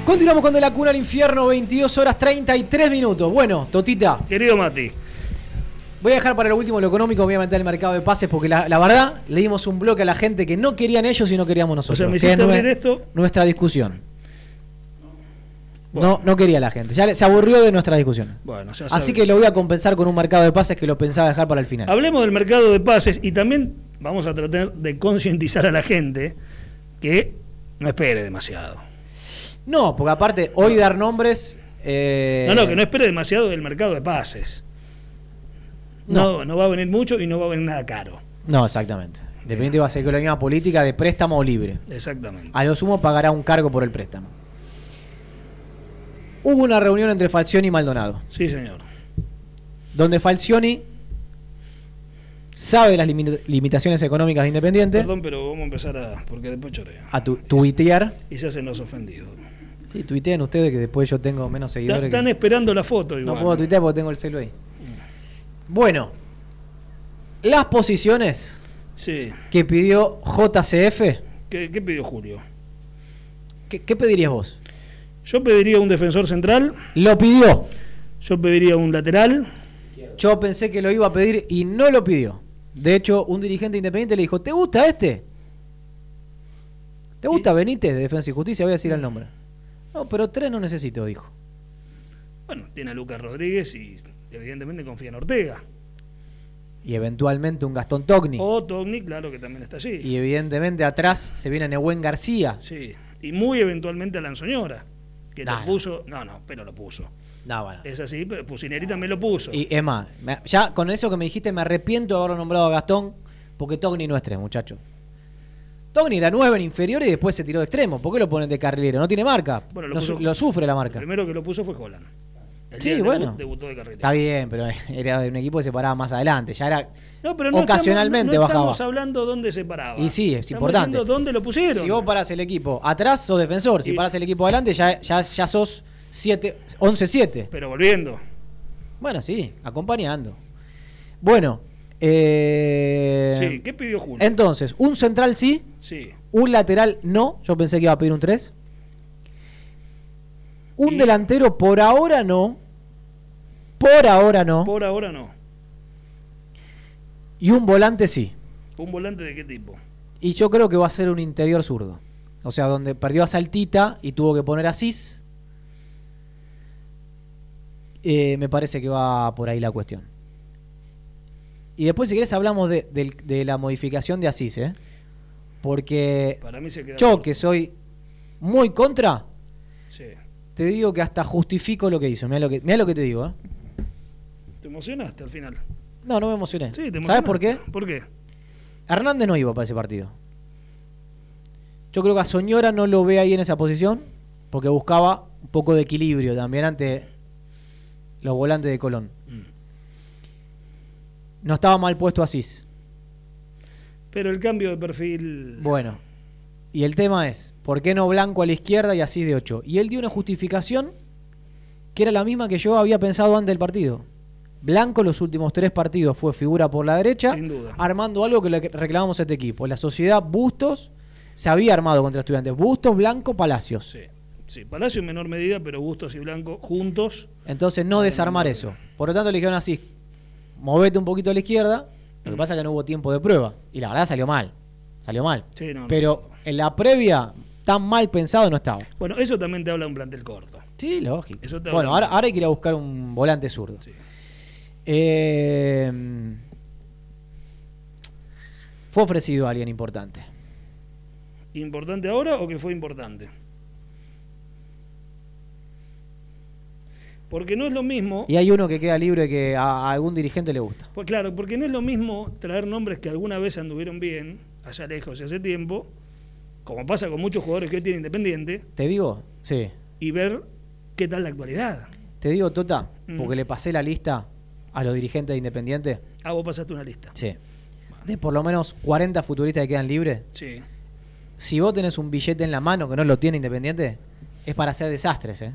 Continuamos con De la Cuna al Infierno, 22 horas 33 minutos. Bueno, Totita, Querido Mati, Voy a dejar para lo último lo económico, voy a meter el mercado de pases porque la, la verdad le dimos un bloque a la gente que no querían ellos y no queríamos nosotros. sea, me que es esto. nuestra discusión. Bueno. No, no quería la gente. Ya se aburrió de nuestra discusión. Bueno, ya Así que lo voy a compensar con un mercado de pases que lo pensaba dejar para el final. Hablemos del mercado de pases y también vamos a tratar de concientizar a la gente que no espere demasiado. No, porque aparte, hoy dar nombres. eh, No, no, que no espere demasiado del mercado de pases. No, no, va a venir mucho y no va a venir nada caro. No, exactamente. Independiente va a ser misma política de préstamo o libre. Exactamente. A lo sumo pagará un cargo por el préstamo. Hubo una reunión entre Falcioni y Maldonado, Sí, señor. donde Falcioni sabe de las limi- limitaciones económicas de Independiente, Perdón, pero vamos a empezar a. porque después chorea. a tu, tuitear. Y se hacen los ofendidos. Sí, tuiteen ustedes que después yo tengo menos seguidores. Están que- esperando la foto No igual. puedo tuitear porque tengo el celu ahí. Bueno, las posiciones Sí. que pidió JCF, ¿Qué, qué pidió Julio? ¿qué, qué pedirías vos? Yo pediría un defensor central, Lo pidió. yo pediría un lateral. Yo pensé que lo iba a pedir y no lo pidió. De hecho, un dirigente independiente le dijo, ¿te gusta este? ¿Te gusta Benítez de Defensa y Justicia? Voy a decir el nombre. No, pero tres no necesito, dijo. Bueno, tiene a Lucas Rodríguez y evidentemente confía en Ortega. Y eventualmente un Gastón Togni. O Togni, claro que también está allí. Y evidentemente atrás se viene Nehuen García. Sí. Y muy eventualmente a Lanzoñora. Que Nah, lo puso. No, no, pero lo puso. No, bueno. Es así, pero Pusineri también lo puso. Y es más, ya con eso que me dijiste me arrepiento de haberlo nombrado a Gastón, porque Togni no es tres, muchacho. Togni era nueve en inferior y después se tiró de extremo. ¿Por qué lo ponen de carrilero? No tiene marca. Bueno, lo puso- su- lo sufre la El marca. primero que lo puso fue Holland. El Sí, bueno. debut Debutó de carrera. Está bien, pero era de un equipo que se paraba más adelante. Ya era. No, pero no Ocasionalmente estamos, no bajaba. estamos hablando dónde se paraba. Y sí, es Estamos importante. dónde lo pusieron. Si vos parás el equipo atrás, sos defensor. Si Y- parás el equipo adelante, ya, ya, ya sos 7, 11-7. Pero volviendo. Bueno, sí, acompañando. Bueno, eh, sí, ¿qué pidió Julio? entonces, un central sí, Sí. un lateral no. Yo pensé que iba a pedir un 3. Un Y- delantero por ahora no. Por ahora no. Por ahora no. Y un volante sí. ¿Un volante de qué tipo? Y yo creo que va a ser un interior zurdo. O sea, donde perdió a Saltita y tuvo que poner a Cis. Eh, me parece que va por ahí la cuestión. Y después, si querés, hablamos de, la modificación de Asís, ¿eh? Porque Para mí se queda. yo, que soy muy contra, Sí. te digo que hasta justifico lo que hizo. Mira lo que, mirá lo que te digo, ¿eh? ¿Te emocionaste al final? No, no me emocioné. Sí, te ¿Sabes por qué? ¿Por qué? Hernández no iba para ese partido. Yo creo que a Soñora no lo ve ahí en esa posición, porque buscaba un poco de equilibrio también ante los volantes de Colón. No estaba mal puesto Asís. Pero el cambio de perfil. Bueno, y el tema es, ¿por qué no Blanco a la izquierda y Asís de 8? Y él dio una justificación que era la misma que yo había pensado antes del partido. Blanco los últimos tres partidos fue figura por la derecha, Sin duda. armando algo que le reclamamos a este equipo. La sociedad Bustos se había armado contra estudiantes. Bustos, Blanco, Palacios. Sí. Sí, Palacio en menor medida, pero Bustos y Blanco juntos. Entonces no desarmar eso. Por lo tanto le dijeron así, movete un poquito a la izquierda. Lo que pasa es que no hubo tiempo de prueba. Y la verdad salió mal. Salió mal. Sí, no, no. Pero en la previa, tan mal pensado no estaba. Bueno, eso también te habla de un plantel corto. Sí, lógico. Eso te Bueno, ahora, ahora hay que ir a buscar un volante zurdo. Sí. Eh, fue ofrecido a alguien importante. ¿Importante ahora o que fue importante? Porque no es lo mismo. Y hay uno que queda libre que a, a algún dirigente le gusta. Pues claro, porque no es lo mismo traer nombres que alguna vez anduvieron bien, allá lejos y hace tiempo, como pasa con muchos jugadores que hoy tienen Independiente, ¿Te digo? Sí. y ver qué tal la actualidad. Te digo, Tota, Mm. porque le pasé la lista a los dirigentes de Independiente. Ah, vos pasaste una lista. Sí. De por lo menos 40 futuristas que quedan libres. Sí. Si vos tenés un billete en la mano que no lo tiene Independiente, es para hacer desastres, ¿eh?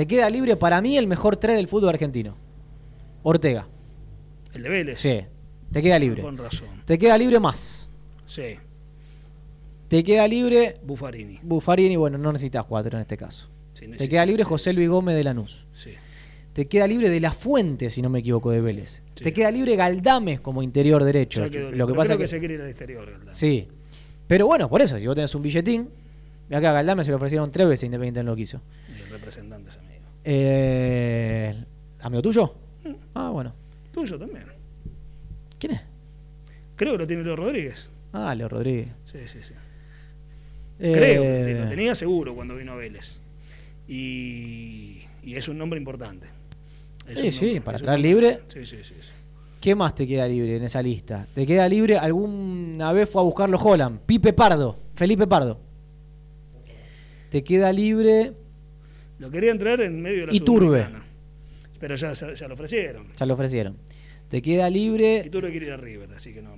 Te queda libre para mí el mejor 3 del fútbol argentino. Ortega. El de Vélez. Sí. Te queda libre. Con razón. Te queda libre más. Sí. Te queda libre Buffarini. Buffarini, bueno, no necesitas cuatro en este caso. Sí, Te queda libre. José Luis Gómez de Lanús. Sí. Te queda libre de la fuente, si no me equivoco, de Vélez. Te queda libre Galdames como interior derecho. Quedó Lo que pasa Creo es que, que se quiere ir al exterior. Galdame. Sí. Pero bueno, por eso, si vos tenés un billetín, acá a Galdames se lo ofrecieron tres veces, Independiente no lo quiso. Y el representante. Eh, ¿Amigo tuyo? Mm. Ah, bueno. Tuyo también. ¿Quién es? Creo que lo tiene Leo Rodríguez. Ah, Leo Rodríguez. Sí, sí, sí. Eh, Creo que lo tenía seguro cuando vino a Vélez. Y, y es un nombre importante. Es Sí, sí, nombre- para nombre- libre. Sí, sí, sí. sí. ¿Qué más te queda libre en esa lista? Te queda libre, alguna vez fue a buscarlo Holland, Pipe Pardo, Felipe Pardo. Te queda libre, Lo quería entrar en medio de la Iturbe. Pero ya, ya, lo ofrecieron. ya lo ofrecieron. Te queda libre, Iturbe quiere ir a River, así que no.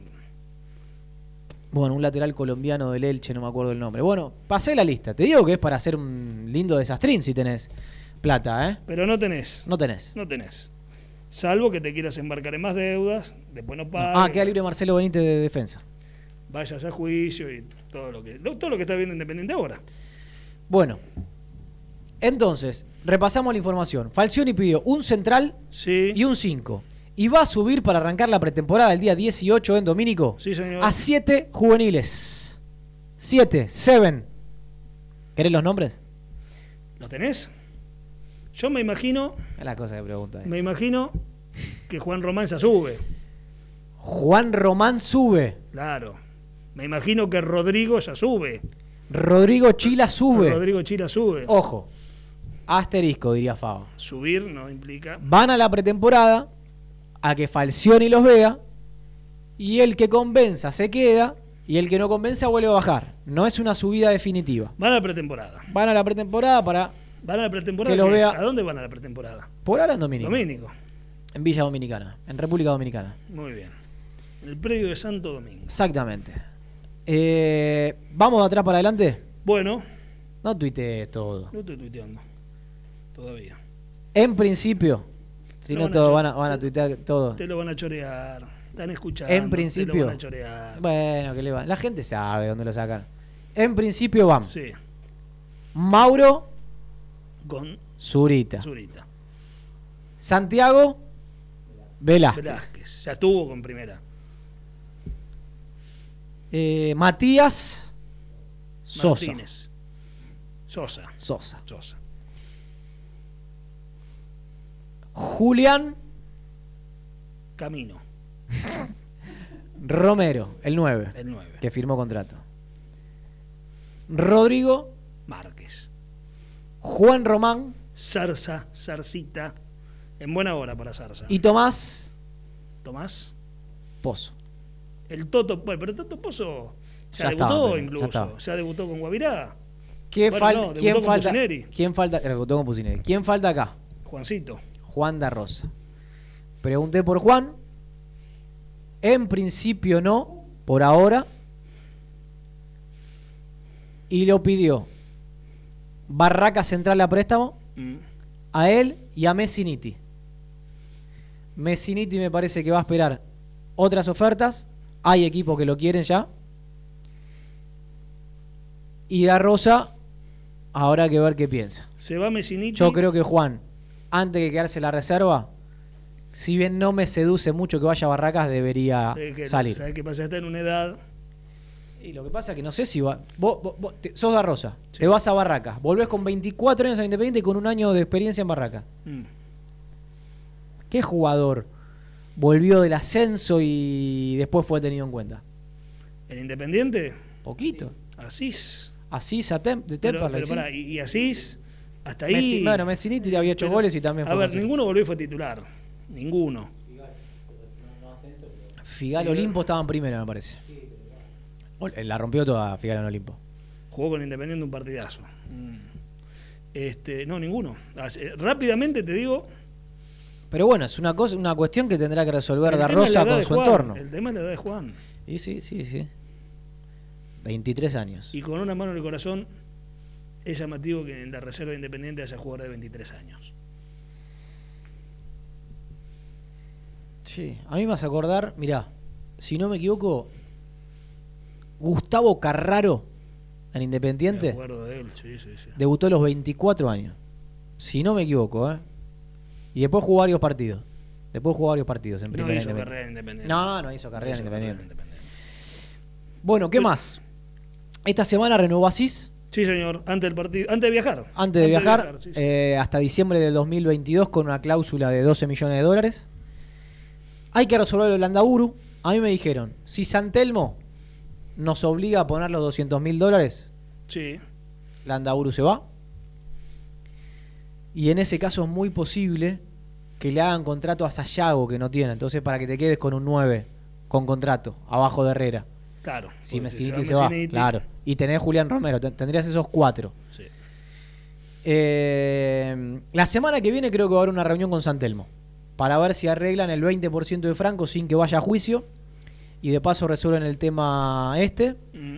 bueno, un lateral colombiano del Elche, no me acuerdo el nombre. Bueno, pasé la lista. Te digo que es para hacer un lindo desastrín si tenés plata, ¿eh? Pero no tenés. No tenés. No tenés. Salvo que te quieras embarcar en más deudas, después no pagues. Ah, queda libre Marcelo Benítez de defensa. Vayas a juicio y todo lo que todo lo que está viendo Independiente ahora. Bueno, entonces, repasamos la información. Falcioni pidió un central Sí. y un 5. Y va a subir para arrancar la pretemporada el día 18 en Domínico Sí, señor. a 7 juveniles. 7, 7. ¿Querés los nombres? ¿Lo tenés? Yo me imagino, Es la cosa que pregunta. me imagino que Juan Román ya sube. Juan Román sube. Claro. Me imagino que Rodrigo ya sube. Rodrigo Chila sube. Rodrigo Chila sube. Ojo. Asterisco, diría Favo. Subir no implica. Van a la pretemporada a que Falcioni los vea y el que convenza se queda y el que no convenza vuelve a bajar. No es una subida definitiva. Van a la pretemporada. Van a la pretemporada para, Van a la pretemporada. Que lo ¿qué es? vea- ¿A dónde van a la pretemporada? por ahora en Domínico, Domínico. en Villa Dominicana, en República Dominicana. Muy bien. En el predio de Santo Domingo. Exactamente. Eh, Vamos de atrás para adelante. Bueno, No tuitees todo. no estoy tuiteando. Todavía. En principio, si no van a todos van a, van a tuitear todo. Te lo van a chorear. Están escuchando. En Te principio. lo van a chorear. Bueno, que le va. La gente sabe dónde lo sacan. En principio van. Sí. Mauro Con Zurita. Zurita. Santiago Velázquez. Velázquez. Ya estuvo con primera. Eh, Matías Sosa. Martínez. Sosa. Sosa. Sosa. Julián Camino. Romero, el 9, El 9. que firmó contrato. Rodrigo Márquez. Juan Román Zarza. Zarcita. En buena hora para Zarza. y Tomás Tomás. Pozo. El Toto. Bueno, pero Toto Pozo ya, Ya debutó estaba, ya incluso. estaba. Ya, debutó con Guavirá. ¿Qué Bueno, falta? no, ¿Quién con falta? Pusineri. ¿Quién falta? debutó con. ¿Quién falta acá? Juancito. Juan da Rosa. Pregunté por Juan. En principio no, por ahora. Y lo pidió Barraca Central a préstamo Mm. a él y a Messiniti. Messiniti me parece que va a esperar otras ofertas. Hay equipos que lo quieren ya. Y da Rosa, habrá que ver qué piensa. Se va Messiniti. Yo creo que Juan, antes de quedarse la reserva, si bien no me seduce mucho que vaya a Barracas, debería que- salir. ¿Sabes qué pasa? Está en una edad. Y lo que pasa es que no sé si va. Vos, vos- vos te- sos da Rosa, te vas a Barracas, volvés con 24 años a Independiente y con un año de experiencia en Barracas. Mm. ¿Qué jugador volvió del ascenso y después fue tenido en cuenta? El Independiente. Poquito. Asís. Así Satem, de Temperley, sí. y, y Asís. Hasta ahí. Messi- bueno, Messiniti había hecho Pero, goles y también A fue ver, considerado. ninguno volvió y fue titular. Ninguno. Figal Olimpo estaban primero, me parece. Ol- La rompió toda Figal en Olimpo. Jugó con Independiente un partidazo. Mm. Este, no, ninguno. Así- rápidamente te digo. Pero bueno, es una cosa, una cuestión que tendrá que resolver la Rosa con de su Juan, entorno. El tema es la edad de Juan. Y sí, sí, sí. 23 años. Y con una mano en el corazón, es llamativo que en la reserva de Independiente haya jugadores de 23 años. Sí, a mí me vas a acordar, mirá, si no me equivoco, Gustavo Carraro, en Me Independiente, acuerdo de él, sí, sí, sí. debutó a los 24 años. Si no me equivoco, ¿eh? Y después jugó varios partidos. Después jugó varios partidos en No primera hizo Independiente. carrera en Independiente. No, no hizo carrera en hizo Independiente. Independiente. Bueno, ¿qué más? Esta semana renovó Asís. Sí, señor, antes del partido, antes de viajar. Antes de viajar, sí, sí. eh, hasta diciembre del 2022 con una cláusula de 12 millones de dólares. Hay que resolver el Landaburu. A mí me dijeron, si Santelmo nos obliga a poner los 200 mil dólares, Sí. Landaburu se va. Y en ese caso es muy posible que le hagan contrato a Sayago que no tiene. Entonces, para que te quedes con un 9 con contrato, abajo de Herrera. Claro. Si Messiniti se va, Messiniti, claro. Y tenés Julián Romero, ten- tendrías esos cuatro. Sí. Eh, la semana que viene creo que va a haber una reunión con Santelmo para ver si arreglan el 20% de Franco sin que vaya a juicio y de paso resuelven el tema este. Mm.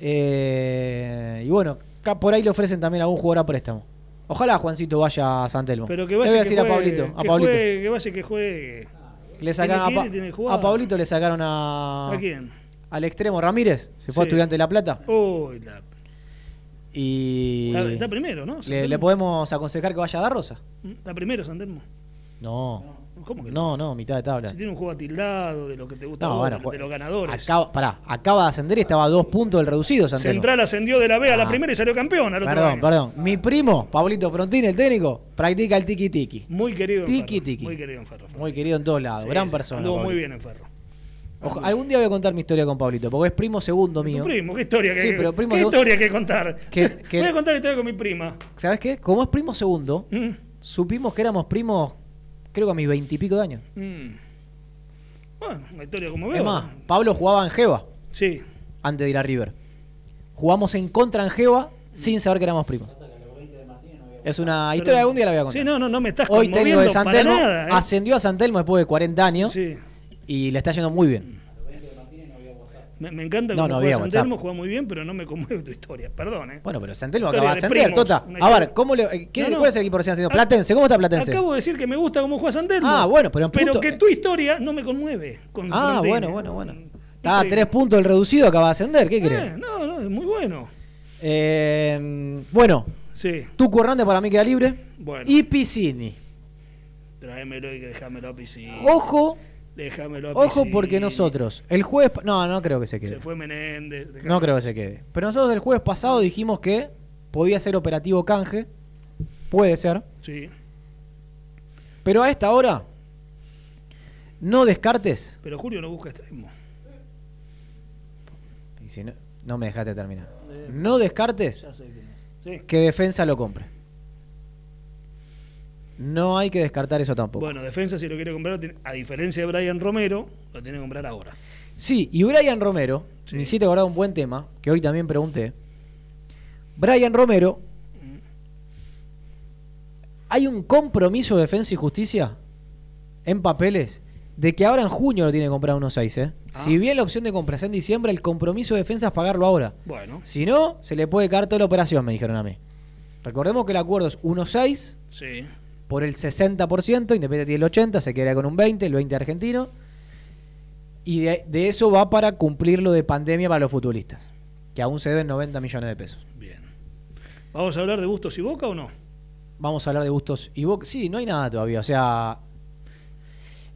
Eh, y bueno, por ahí le ofrecen también a algún jugador a préstamo. Ojalá Juancito vaya a Santelmo. Pero que le voy vaya a que decir juegue, a Pablito. A que Pablito. juegue, que vaya que juegue. Le sacaron a, que Pa- que a Pablito le sacaron a, ¿A quién? Al extremo Ramírez, se fue a. Estudiante de La Plata. Uy, la- Y está, está primero, ¿no? le, podemos aconsejar que vaya a dar Rosa. Mm, Está primero, Santelmo. No, ¿Cómo que no, no, mitad de tabla. Si tiene un juego atildado de lo que te gusta a No, vos, bueno, de, los ganadores. Acaba, pará, acaba de ascender y estaba a dos puntos del reducido, Santelmo. Central ascendió de la B a la Ah. primera y salió campeón al otro Perdón, año. perdón. Mi primo, Pablito Frontini, el técnico, practica el tiki tiki. Muy querido Tiki Ferro. tiki. Muy querido en Ferro. Muy querido en todos lados. Sí, Gran sí, persona. Anduvo muy bien en Ferro. Ojo, algún día voy a contar mi historia con Pablito, porque es primo segundo mío. Tu primo, ¿qué historia que, Sí, pero primo ¿qué historia que contar? Que- que- Voy a contar la historia con mi prima. ¿Sabes qué? Como es primo segundo, Mm, supimos que éramos primos, creo que a mis veintipico de años. mm. Bueno, una historia como veo. Es más, Pablo jugaba en Jeva Sí. antes de ir a River. Jugamos en contra en Jeva sin saber que éramos primos. Es una historia algún día la voy a contar. Sí, no, no, no me estás Hoy técnico de conmoviendo San para Telmo nada, ¿eh? ascendió a San Telmo después de 40 años Sí. Y le está yendo muy bien. Me, me encanta No, no juega San. Telmo, juega muy bien, pero no me conmueve tu historia. Perdón, ¿eh? Bueno, pero San Telmo acaba de de ascender, Tota. A ver, ¿cómo le, ¿qué, No. ¿cuál es el equipo recién ascendido? Platense, ¿cómo está Platense? Acabo de decir que me gusta cómo juega San Telmo. Ah, bueno, pero en Pero punto- que tu historia no me conmueve. Con Ah, bueno, bueno, bueno. Está a tres puntos el reducido, acaba de ascender, ¿qué Eh, crees? no, no, es muy bueno. Eh, bueno, Sí, Hernández para mí queda libre. bueno. Y Piscini. Tráemelo y que déjamelo a piscina. Ojo, Déjamelo a ojo porque nosotros, el jueves... No, no creo que se quede. Se fue Menéndez. déjame- No creo que se quede. Pero nosotros el jueves pasado dijimos que podía ser operativo canje. Puede ser. Sí, Pero a esta hora, no descartes. pero Julio no busca extremo. Y si no, no me dejaste terminar. No descartes Ya sé que no. Sí. que defensa lo compre. No hay que descartar eso tampoco. Bueno, defensa, si lo quiere comprar, a diferencia de Brian Romero, lo tiene que comprar ahora. Sí, y Brian Romero, Sí. me hiciste acordar un buen tema, que hoy también pregunté. Brian Romero, hay un compromiso de defensa y justicia en papeles de que ahora en junio lo tiene que comprar 1.6. ¿eh? Ah. Si bien la opción de compra es en diciembre, el compromiso de defensa es pagarlo ahora. Bueno, Si no, se le puede caer toda la operación, me dijeron a mí. Recordemos que el acuerdo es 1.6 sí. Por el 60%, Independiente tiene el 80%, se queda con un 20%, el 20% argentino. Y de, de eso va para cumplir lo de pandemia para los futbolistas, que aún se deben 90 millones de pesos. Bien. ¿Vamos a hablar de Bustos y Boca o no? Vamos a hablar de Bustos y Boca. Sí, no hay nada todavía. O sea,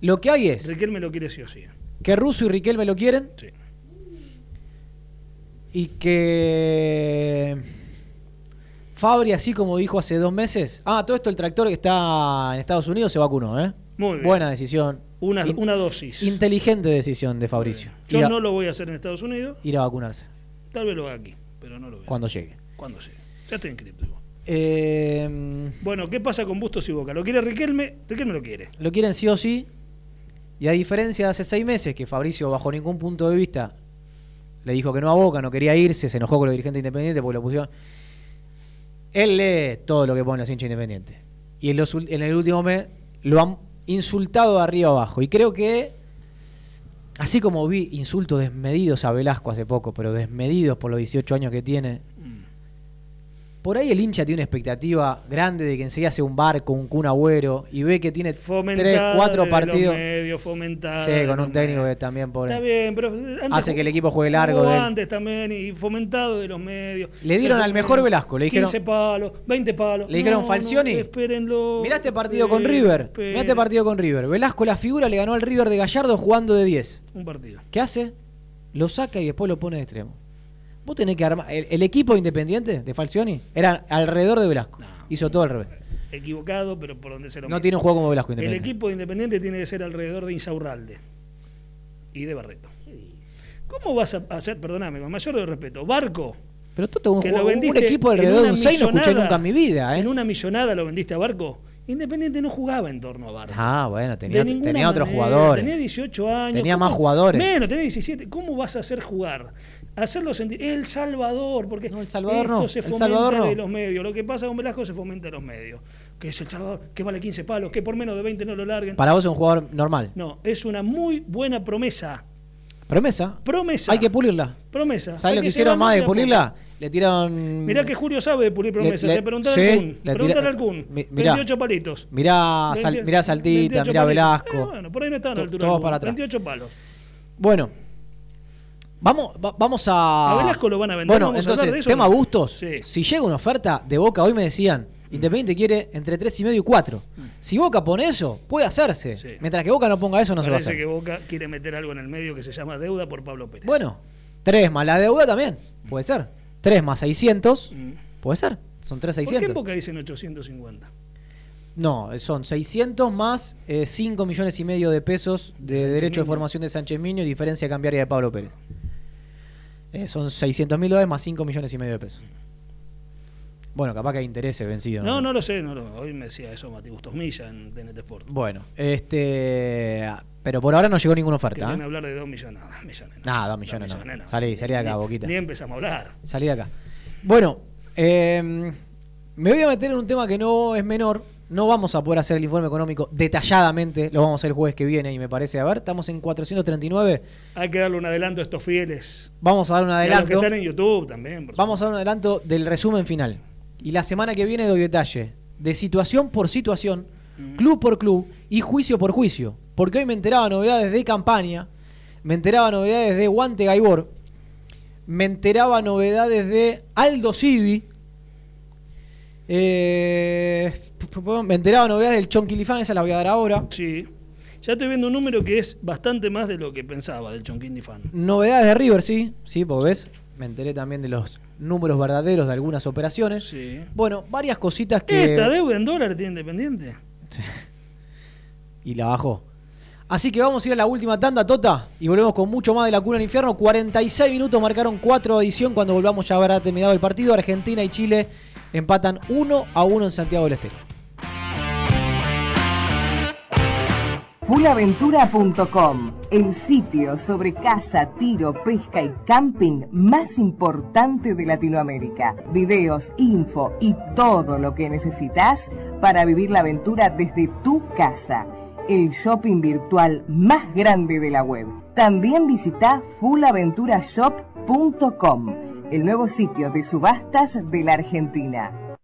lo que hay es Riquelme lo quiere sí o sí. que Russo y Riquelme lo quieren Sí. y que Fabri, así como dijo hace dos meses. Ah, todo esto el tractor que está en Estados Unidos se vacunó, ¿eh? Muy bien. Buena decisión. Una, In- una dosis. Inteligente decisión de Fabricio. Yo a, no lo voy a hacer en Estados Unidos, ir a vacunarse tal vez lo haga aquí, pero no lo voy a cuando hacer. llegue. Cuando llegue. Ya estoy inscrito. igual. Eh, Bueno, ¿qué pasa con Bustos y Boca? ¿Lo quiere Riquelme? Riquelme lo quiere. lo quieren sí o sí. Y a diferencia de hace seis meses que Fabricio, bajo ningún punto de vista, le dijo que no a Boca, no quería irse, se enojó con los dirigentes independientes porque lo pusieron. Él lee todo lo que ponen los hinchas independientes. Y en, los en el último mes lo han insultado de arriba abajo. Y creo que, así como vi insultos desmedidos a Velasco hace poco, pero desmedidos por los 18 años que tiene, por ahí el hincha tiene una expectativa grande de que enseguida sea un barco, un Kun Agüero, y ve que tiene Fomentada tres, cuatro partidos. Fomentada Sí, con un técnico medios. que también pobre. Está bien, pero antes Hace que el equipo juegue largo jugó de él. antes también y fomentado de los medios. Le dieron al mejor Velasco, le dijeron- 15 palos, 20 palos. Le dijeron, No, Falcioni, no, espérenlo. Mirá este partido con River. Mirá este partido con River. Velasco la figura le ganó al River de Gallardo jugando de 10. Un partido. ¿Qué hace? Lo saca y después lo pone de extremo. Vos tenés que armar. El, el equipo independiente de Falcioni era alrededor de Velasco. Hizo todo al revés. Equivocado, pero por donde se lo No mire. tiene un juego como Velasco El independiente. equipo de Independiente tiene que ser alrededor de Insaurralde y de Barreto. ¿Cómo vas a hacer, perdóname, con mayor de respeto, Barco? Pero tú te un, que juego- lo un equipo alrededor de un 6 no escuché nunca en mi vida, ¿eh? En una millonada lo vendiste a Barco. Independiente no jugaba en torno a Barco. Ah, bueno, tenía, otros jugadores. Tenía 18 años. Tenía ¿Cómo- más jugadores. Menos, tenía 17. ¿Cómo vas a hacer jugar? Hacerlo sentir. El Salvador, porque El Salvador esto no, se El fomenta Salvador no. de los medios. Lo que pasa con Velasco se fomenta de los medios. Que es El Salvador, que vale 15 palos, que por menos de 20 no lo larguen. Para vos es un jugador normal. No, es una muy buena promesa. Promesa. Promesa. Hay que pulirla. Promesa. ¿Sabes lo que se hicieron más de pulirla? Le tiraron. Mirá que Julio sabe de pulir promesas. le- Le, preguntale sí, al Kun. le tira- Preguntale al Kun. mi- mirá. 28 palitos. Mirá, Sal- 20 mirá Saltita, 28 mirá palitos. Velasco. Eh, bueno, por ahí no estaban a la altura todos para atrás. 28 palos. Bueno. Vamos, va- vamos a. A Velasco lo van a vender, Bueno, vamos a hablar entonces, eso, tema ¿no? gustos. Sí. Si llega una oferta de Boca, hoy me decían, Independiente quiere entre 3 y medio y 4. Si Boca pone eso, puede hacerse. Mm. Sí. Mientras que Boca no ponga eso, no se va a Parece hacer. que Boca quiere meter algo en el medio que se llama deuda por Pablo Pérez. Bueno, 3 más la deuda también. Puede ser. 3 más 600. Mm. Puede ser. Son 3 ¿Por qué en 600. Boca dicen 850? No, son 600 más 5 millones y medio de pesos de derecho de formación de Sánchez Miño y diferencia cambiaria de Pablo Pérez. Eh, son 600 mil dólares más 5 millones y medio de pesos. Bueno, capaz que hay intereses vencidos. No, no lo sé. No, lo- hoy me decía eso Mati Bustos Milla en TNT Sport. Bueno, este. Pero por ahora no llegó ninguna oferta. Querían ¿eh? hablar de 2 millones. Nada, millones. no. Nah, 2 millones no. millones Salí, salí de acá, Ni- Boquita. Ni empezamos a hablar. Salí de acá. Bueno, eh, me voy a meter en un tema que no es menor. No vamos a poder hacer el informe económico detalladamente. Lo vamos a hacer el jueves que viene y me parece. A ver, estamos en 439. Hay que darle un adelanto a estos fieles. Vamos a dar un Y a los que adelanto. están en YouTube también. por Vamos a dar un adelanto del resumen final. Y la semana que viene doy detalle de situación por situación, club por club y juicio por juicio. Porque hoy me enteraba novedades de campaña, me enteraba novedades de Guante Gaibor, me enteraba novedades de Aldo Civi, eh, me enteraba novedades del Chonquilifán, esa la voy a dar ahora. Sí. Ya estoy viendo un número que es bastante más de lo que pensaba del Chonquín Fan. Novedades de River, sí, sí, porque ves, me enteré también de los números verdaderos de algunas operaciones. Sí. Bueno, varias cositas que... ¿Esta deuda en dólares tiene Independiente? y la bajó. Así que vamos a ir a la última tanda, Tota, y volvemos con mucho más de la cuna del infierno. 46 minutos marcaron 4 adición cuando volvamos ya a haber terminado el partido. Argentina y Chile empatan 1 a 1 en Santiago del Estero. Fullaventura.com, el sitio sobre caza, tiro, pesca y camping más importante de Latinoamérica. Videos, info y todo lo que necesitas para vivir la aventura desde tu casa. El shopping virtual más grande de la web. También visita fullaventurashop.com, el nuevo sitio de subastas de la Argentina.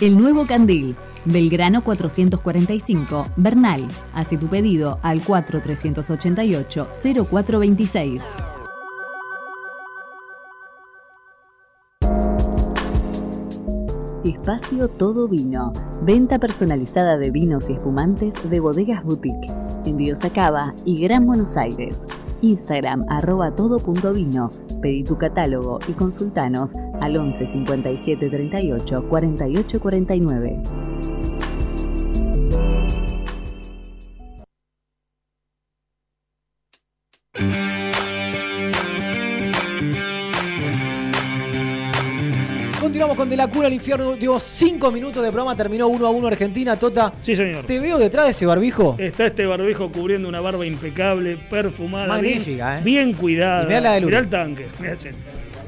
El Nuevo Candil, Belgrano 445, Bernal. Hace tu pedido al 4388 0426. Espacio Todo Vino. Venta personalizada de vinos y espumantes de bodegas boutique. Envíos a Cava y Gran Buenos Aires. Instagram arroba todo.vino. Pedí tu catálogo y consultanos al 11 57 38 48 49. Continuamos con De la Cuna al Infierno. Digo, cinco minutos de programa. Terminó 1 a 1 Argentina. Tota, Sí, señor. te veo detrás de ese barbijo. Está este barbijo cubriendo una barba impecable, perfumada, Magnífica, bien, ¿eh? bien cuidada. Y mirá la de Lulu. Mirá el tanque, mirá, ese-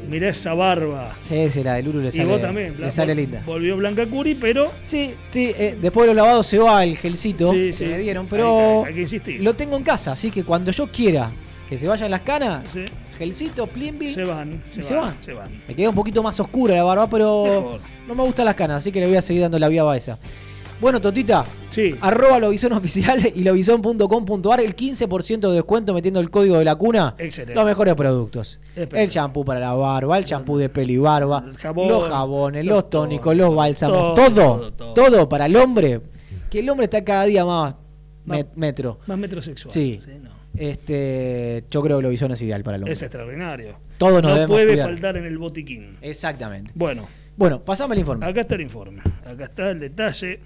mirá esa barba. Sí, sí, la de Lulu le y sale, vos también, le sale linda. Volvió Blanca Curi, pero Sí, sí, eh, después de los lavados se va el gelcito Sí, que sí. me dieron, Hay- pero hay- hay que insistir. lo tengo en casa, así que cuando yo quiera que se vayan las canas, Sí. Gelcito, plimbi, se van, se, se van, van. se van. me queda un poquito más oscura la barba, pero Mejor. no me gustan las canas, así que le voy a seguir dando la viaba esa. Bueno, Totita, Sí, arroba Lobizón oficial y lobizón.com.ar, el 15% de descuento metiendo el código de la cuna. Excelente. Los mejores productos. El champú para la barba, el champú de pelo y barba, jabón, los jabones, los los tónicos, los bálsamos, todo, todo, todo, para el hombre. Que el hombre está cada día más Más- met- metro. más metrosexual. Sí. no. Este, yo creo que Lobizón es ideal para el hombre. Es extraordinario. Todos nos no puede cuidar. faltar en el botiquín. Exactamente. Bueno, Bueno, pasame el informe. acá está el informe. Acá está el detalle.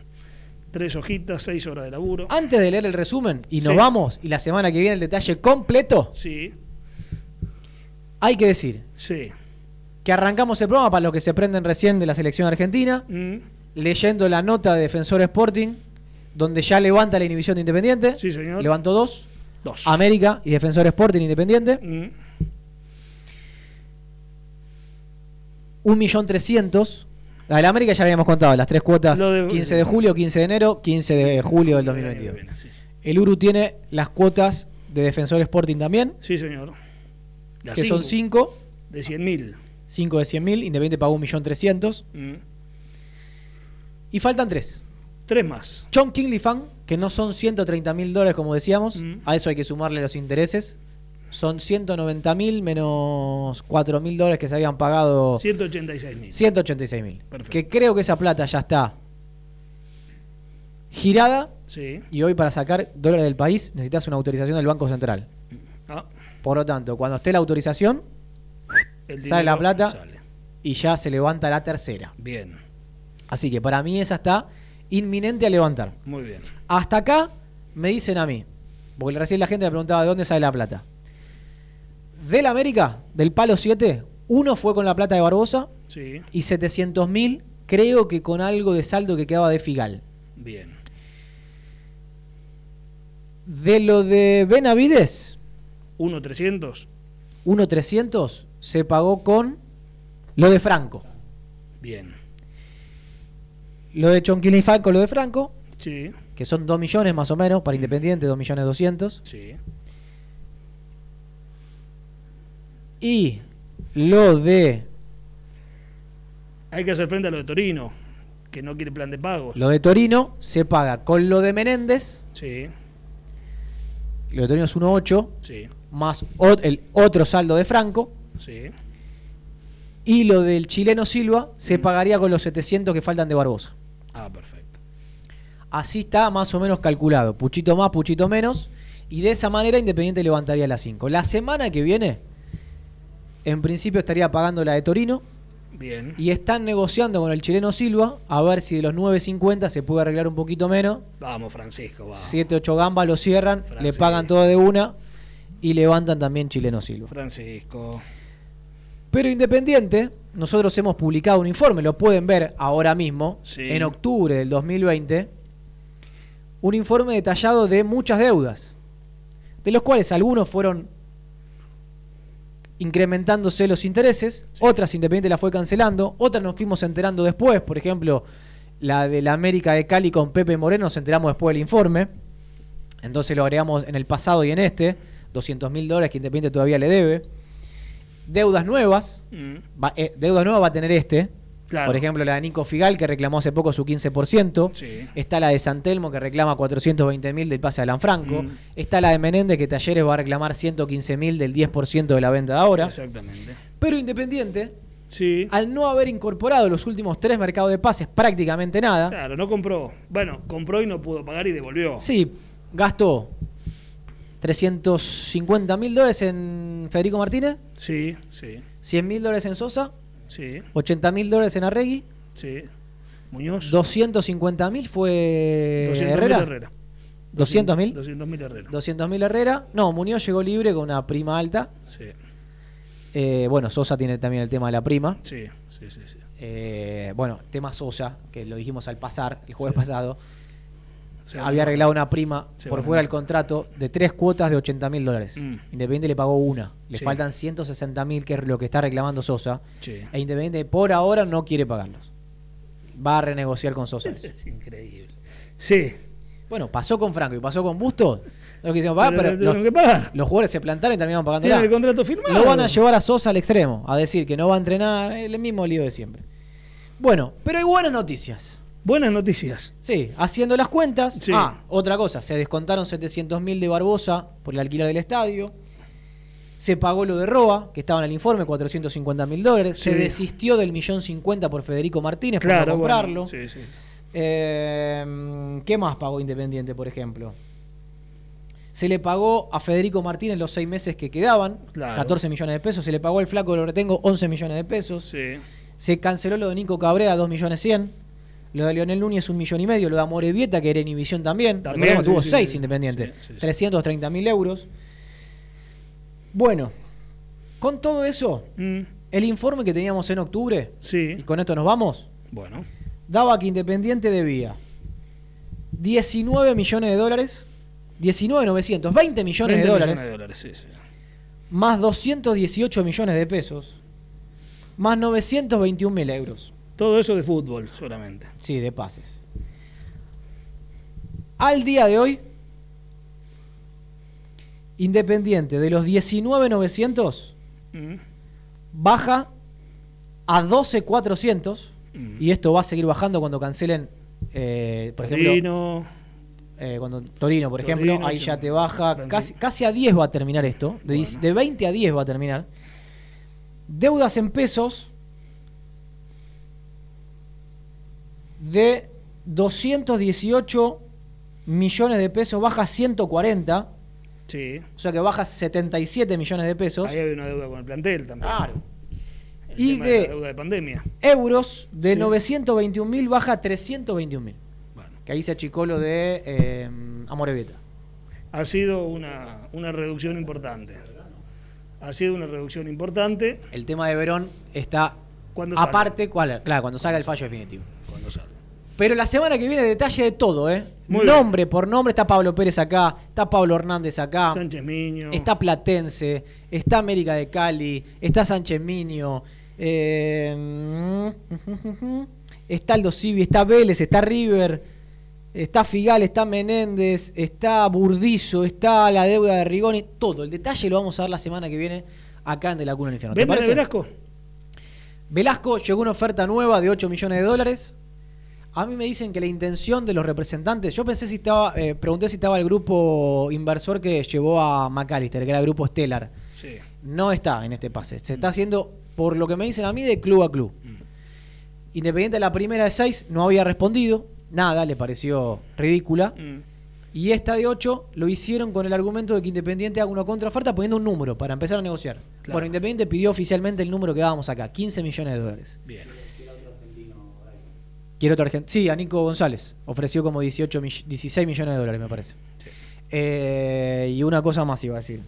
Tres hojitas, seis horas de laburo. Antes de leer el resumen y nos Sí. vamos, y la semana que viene el detalle completo, Sí, hay que decir sí. que arrancamos el programa para los que se prenden recién de la selección argentina, Mm, leyendo la nota de Defensor Sporting, donde ya levanta la inhibición de Independiente. Sí, señor. Levantó dos. Dos. América y Defensor Sporting Independiente. Mm, 1.300.000. La de la América ya habíamos contado, las tres cuotas, de- 15 de julio, 15 de enero, 15 de julio del 2022. Bien, sí. El Uru tiene las cuotas de Defensor Sporting también, Sí, señor. Las que son cinco, 5, De 100.000. 5 de 100.000, Independiente pagó 1.300.000. Mm. Y faltan tres. Tres más. John Kingley Fan, que no son 130 mil dólares como decíamos, Mm. a eso hay que sumarle los intereses. Son 190 mil menos 4 mil dólares que se habían pagado. 186 mil. 186 mil. Que creo que esa plata ya está girada Sí. y hoy para sacar dólares del país necesitas una autorización del Banco Central. Ah, Por lo tanto, cuando esté la autorización el Sale la plata. sale. y ya se levanta la tercera. Bien. Así que para mí esa está inminente a levantar. Muy bien. Hasta acá me dicen a mí, porque recién la gente me preguntaba de dónde sale la plata. Del América, del palo 7, uno fue con la plata de Barbosa Sí. y 700 mil creo que con algo de saldo que quedaba de Figal. Bien. De lo de Benavides, 1.300. 1.300 se pagó con lo de Franco. Bien. Lo de Chonquilifal con lo de Franco, Sí. que son 2 millones más o menos para Independiente, 2 millones 200. Sí. Y lo de Hay que hacer frente a lo de Torino, que no quiere plan de pagos. lo de Torino se paga con lo de Menéndez, Sí. lo de Torino es 1.8, Sí. más ot- el otro saldo de Franco, Sí. y lo del chileno Silva se pagaría con los 700 que faltan de Barbosa. Ah, perfecto. Así está más o menos calculado, puchito más, puchito menos, y de esa manera Independiente levantaría las 5. La semana que viene, en principio estaría pagando la de Torino, Bien. y están negociando con el chileno Silva a ver si de los 9.50 se puede arreglar un poquito menos. Vamos, Francisco, vamos. 7, 8 gambas lo cierran, le pagan todo de una y levantan también chileno Silva. Francisco. Pero Independiente, nosotros hemos publicado un informe, lo pueden ver ahora mismo, Sí. en octubre del 2020, un informe detallado de muchas deudas, de los cuales algunos fueron incrementándose los intereses, otras Independiente la fue cancelando, otras nos fuimos enterando después, por ejemplo, la de la América de Cali con Pepe Moreno, nos enteramos después del informe, entonces lo agregamos en el pasado y en este, 200 mil dólares que Independiente todavía le debe. Deudas nuevas, Mm. va- eh, deudas nuevas va a tener este. Claro. Por ejemplo, la de Nico Figal, que reclamó hace poco su 15%. Sí. Está la de Santelmo, que reclama 420 mil del pase de Lanfranco. Mm. Está la de Menéndez, que Talleres va a reclamar 115 mil del 10% de la venta de ahora. Exactamente. Pero Independiente, Sí. al no haber incorporado los últimos tres mercados de pases prácticamente nada, Claro, no compró. Bueno, compró y no pudo pagar y devolvió. sí, gastó 350 mil dólares en Federico Martínez, Sí, sí, 100 mil dólares en Sosa, sí, 80 mil dólares en Arregui, sí. Muñoz. 250 mil fue 200.000 Herrera. Herrera. 200 mil. 200.000 Herrera. 200 mil Herrera. No, Muñoz llegó libre con una prima alta. Sí, Eh, bueno, Sosa tiene también el tema de la prima. sí, sí, sí. sí. Eh, bueno, tema Sosa, que lo dijimos al pasar, el jueves Sí. pasado. Se había arreglado una prima Se por fuera del contrato de tres cuotas de 80 mil dólares. Mm. Independiente le pagó una. Le Sí. faltan 160 mil, que es lo que está reclamando Sosa. Sí. E Independiente por ahora no quiere pagarlos. Va a renegociar con Sosa. eso. Es increíble. Sí. Bueno, pasó con Franco y pasó con Bustos. Lo que va, Pero los, que pagar. los jugadores se plantaron y terminaron pagando Tienen el contrato firmado. Lo van a llevar a Sosa al extremo, a decir que no va a entrenar, el mismo lío de siempre. Bueno, pero hay buenas noticias. Buenas noticias. Sí, haciendo las cuentas. Sí. Ah, otra cosa, se descontaron 700 mil de Barbosa por el alquiler del estadio. Se pagó lo de Roa, que estaba en el informe, 450 mil dólares. Se Sí. desistió del millón cincuenta por Federico Martínez Claro, bueno, comprarlo. sí, sí. Eh, ¿Qué más pagó Independiente, por ejemplo? Se le pagó a Federico Martínez los seis meses que quedaban, Claro. 14 millones de pesos. Se le pagó al flaco de Loretengo 11 millones de pesos. Sí. Se canceló lo de Nico Cabrera, 2 millones 100. Lo de Leonel Núñez, un millón y medio. Lo de Amorebieta, que era Inhibición también. También, sí, tuvo sí, 6 sí. Independiente. Sí, sí, sí. 330 mil euros. Bueno, con todo eso, Mm, el informe que teníamos en octubre, y sí. con esto nos vamos, Bueno. daba que Independiente debía 19 millones de dólares, 19,900, 20 millones 20 de dólares, millones de dólares, sí, sí. más 218 millones de pesos, más 921 mil euros. Todo eso de fútbol, solamente. Sí, de pases. Al día de hoy, Independiente de los 19,900 Mm, baja a 12,400 mm. y esto va a seguir bajando cuando cancelen Eh, por ejemplo, Torino, eh, cuando Torino, por Torino, ejemplo, ahí ya te baja. Casi, casi a 10 va a terminar esto. De, de 20 a 10 va a terminar. Deudas en pesos de 218 millones de pesos, baja a 140. sí. O sea que baja 77 millones de pesos. Ahí había una deuda con el plantel también. Claro. El Y tema de- la deuda de pandemia. Euros de Sí. 921 mil baja a 321 mil. Que ahí se achicó lo de eh. Ha sido una, una reducción importante. Ha sido una reducción importante El tema de Verón está aparte, ¿cuál? claro, cuando salga el fallo definitivo. Pero la semana que viene detalle de todo, ¿eh? Muy nombre por nombre está Pablo Pérez acá, está Pablo Hernández acá, Sánchez Miño. está Platense, está América de Cali, está Sánchez Miño, eh, está Aldo Civi, está Vélez, está River, está Figal, está Menéndez, está Burdizo, está la deuda de Rigoni, todo. El detalle lo vamos a ver la semana que viene acá en De la Cuna del Infierno. ¿Te ¿Venden a parece? Velasco? Velasco llegó una oferta nueva de 8 millones de dólares. A mí me dicen que la intención de los representantes, yo pensé si estaba, eh, pregunté si estaba el grupo inversor que llevó a McAllister, que era el grupo Stellar. Sí. No está en este pase. Se está haciendo, por lo que me dicen a mí, de club a club. Independiente de la primera de 6 no había respondido, nada, le pareció ridícula. Mm. Y esta de 8 lo hicieron con el argumento de que Independiente haga una contraoferta poniendo un número para empezar a negociar. Claro. Bueno, Independiente pidió oficialmente el número que dábamos acá, 15 millones de dólares. Bien. Quiere otro argentino. Sí, a Nico González. Ofreció como 18, mill- 16 millones de dólares, me parece. Eh, y una cosa más iba a decir.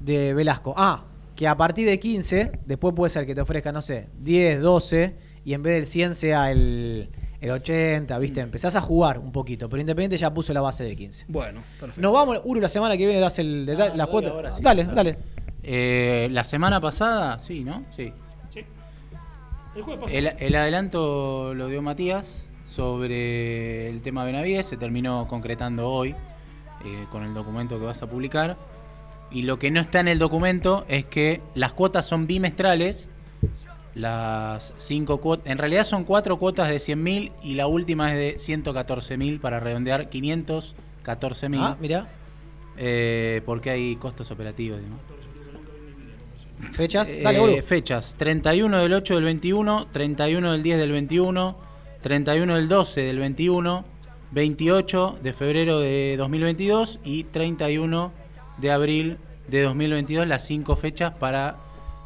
De Velasco. Ah, que a partir de 15, después puede ser que te ofrezca, no sé, 10, 12, y en vez del 100 sea el, el 80, ¿viste? Empezás a jugar un poquito, pero Independiente ya puso la base de 15. Bueno, perfecto. Nos vamos, Uru, la semana que viene das el detalle, la cuota. Dale, dale. Eh, la semana pasada, sí, ¿no? Sí. El jueves pasado. El, el adelanto lo dio Matías sobre el tema Benavides, se terminó concretando hoy eh, con el documento que vas a publicar. Y lo que no está en el documento es que las cuotas son bimestrales. Las cinco cuotas, en realidad son cuatro cuotas de 100.000 y la última es de 114.000 para redondear 514.000. Ah, mira. Eh, porque hay costos operativos. ¿no? Fechas. Eh, Dale, Uru. fechas 31 del 8 del 21, 31 del 10 del 21, 31 del 12 del 21, 28 de febrero de 2022 y 31 de abril de 2022, las cinco fechas para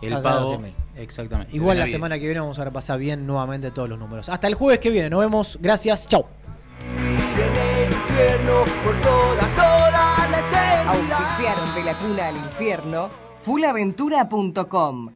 el Pasar pago. 100.000. Exactamente. Igual la semana que viene vamos a repasar bien nuevamente todos los números. Hasta el jueves que viene. Nos vemos. Gracias. Chau. en el infierno por toda, toda la eternidad. Auspiciaron de la cuna al infierno fullaventura.com.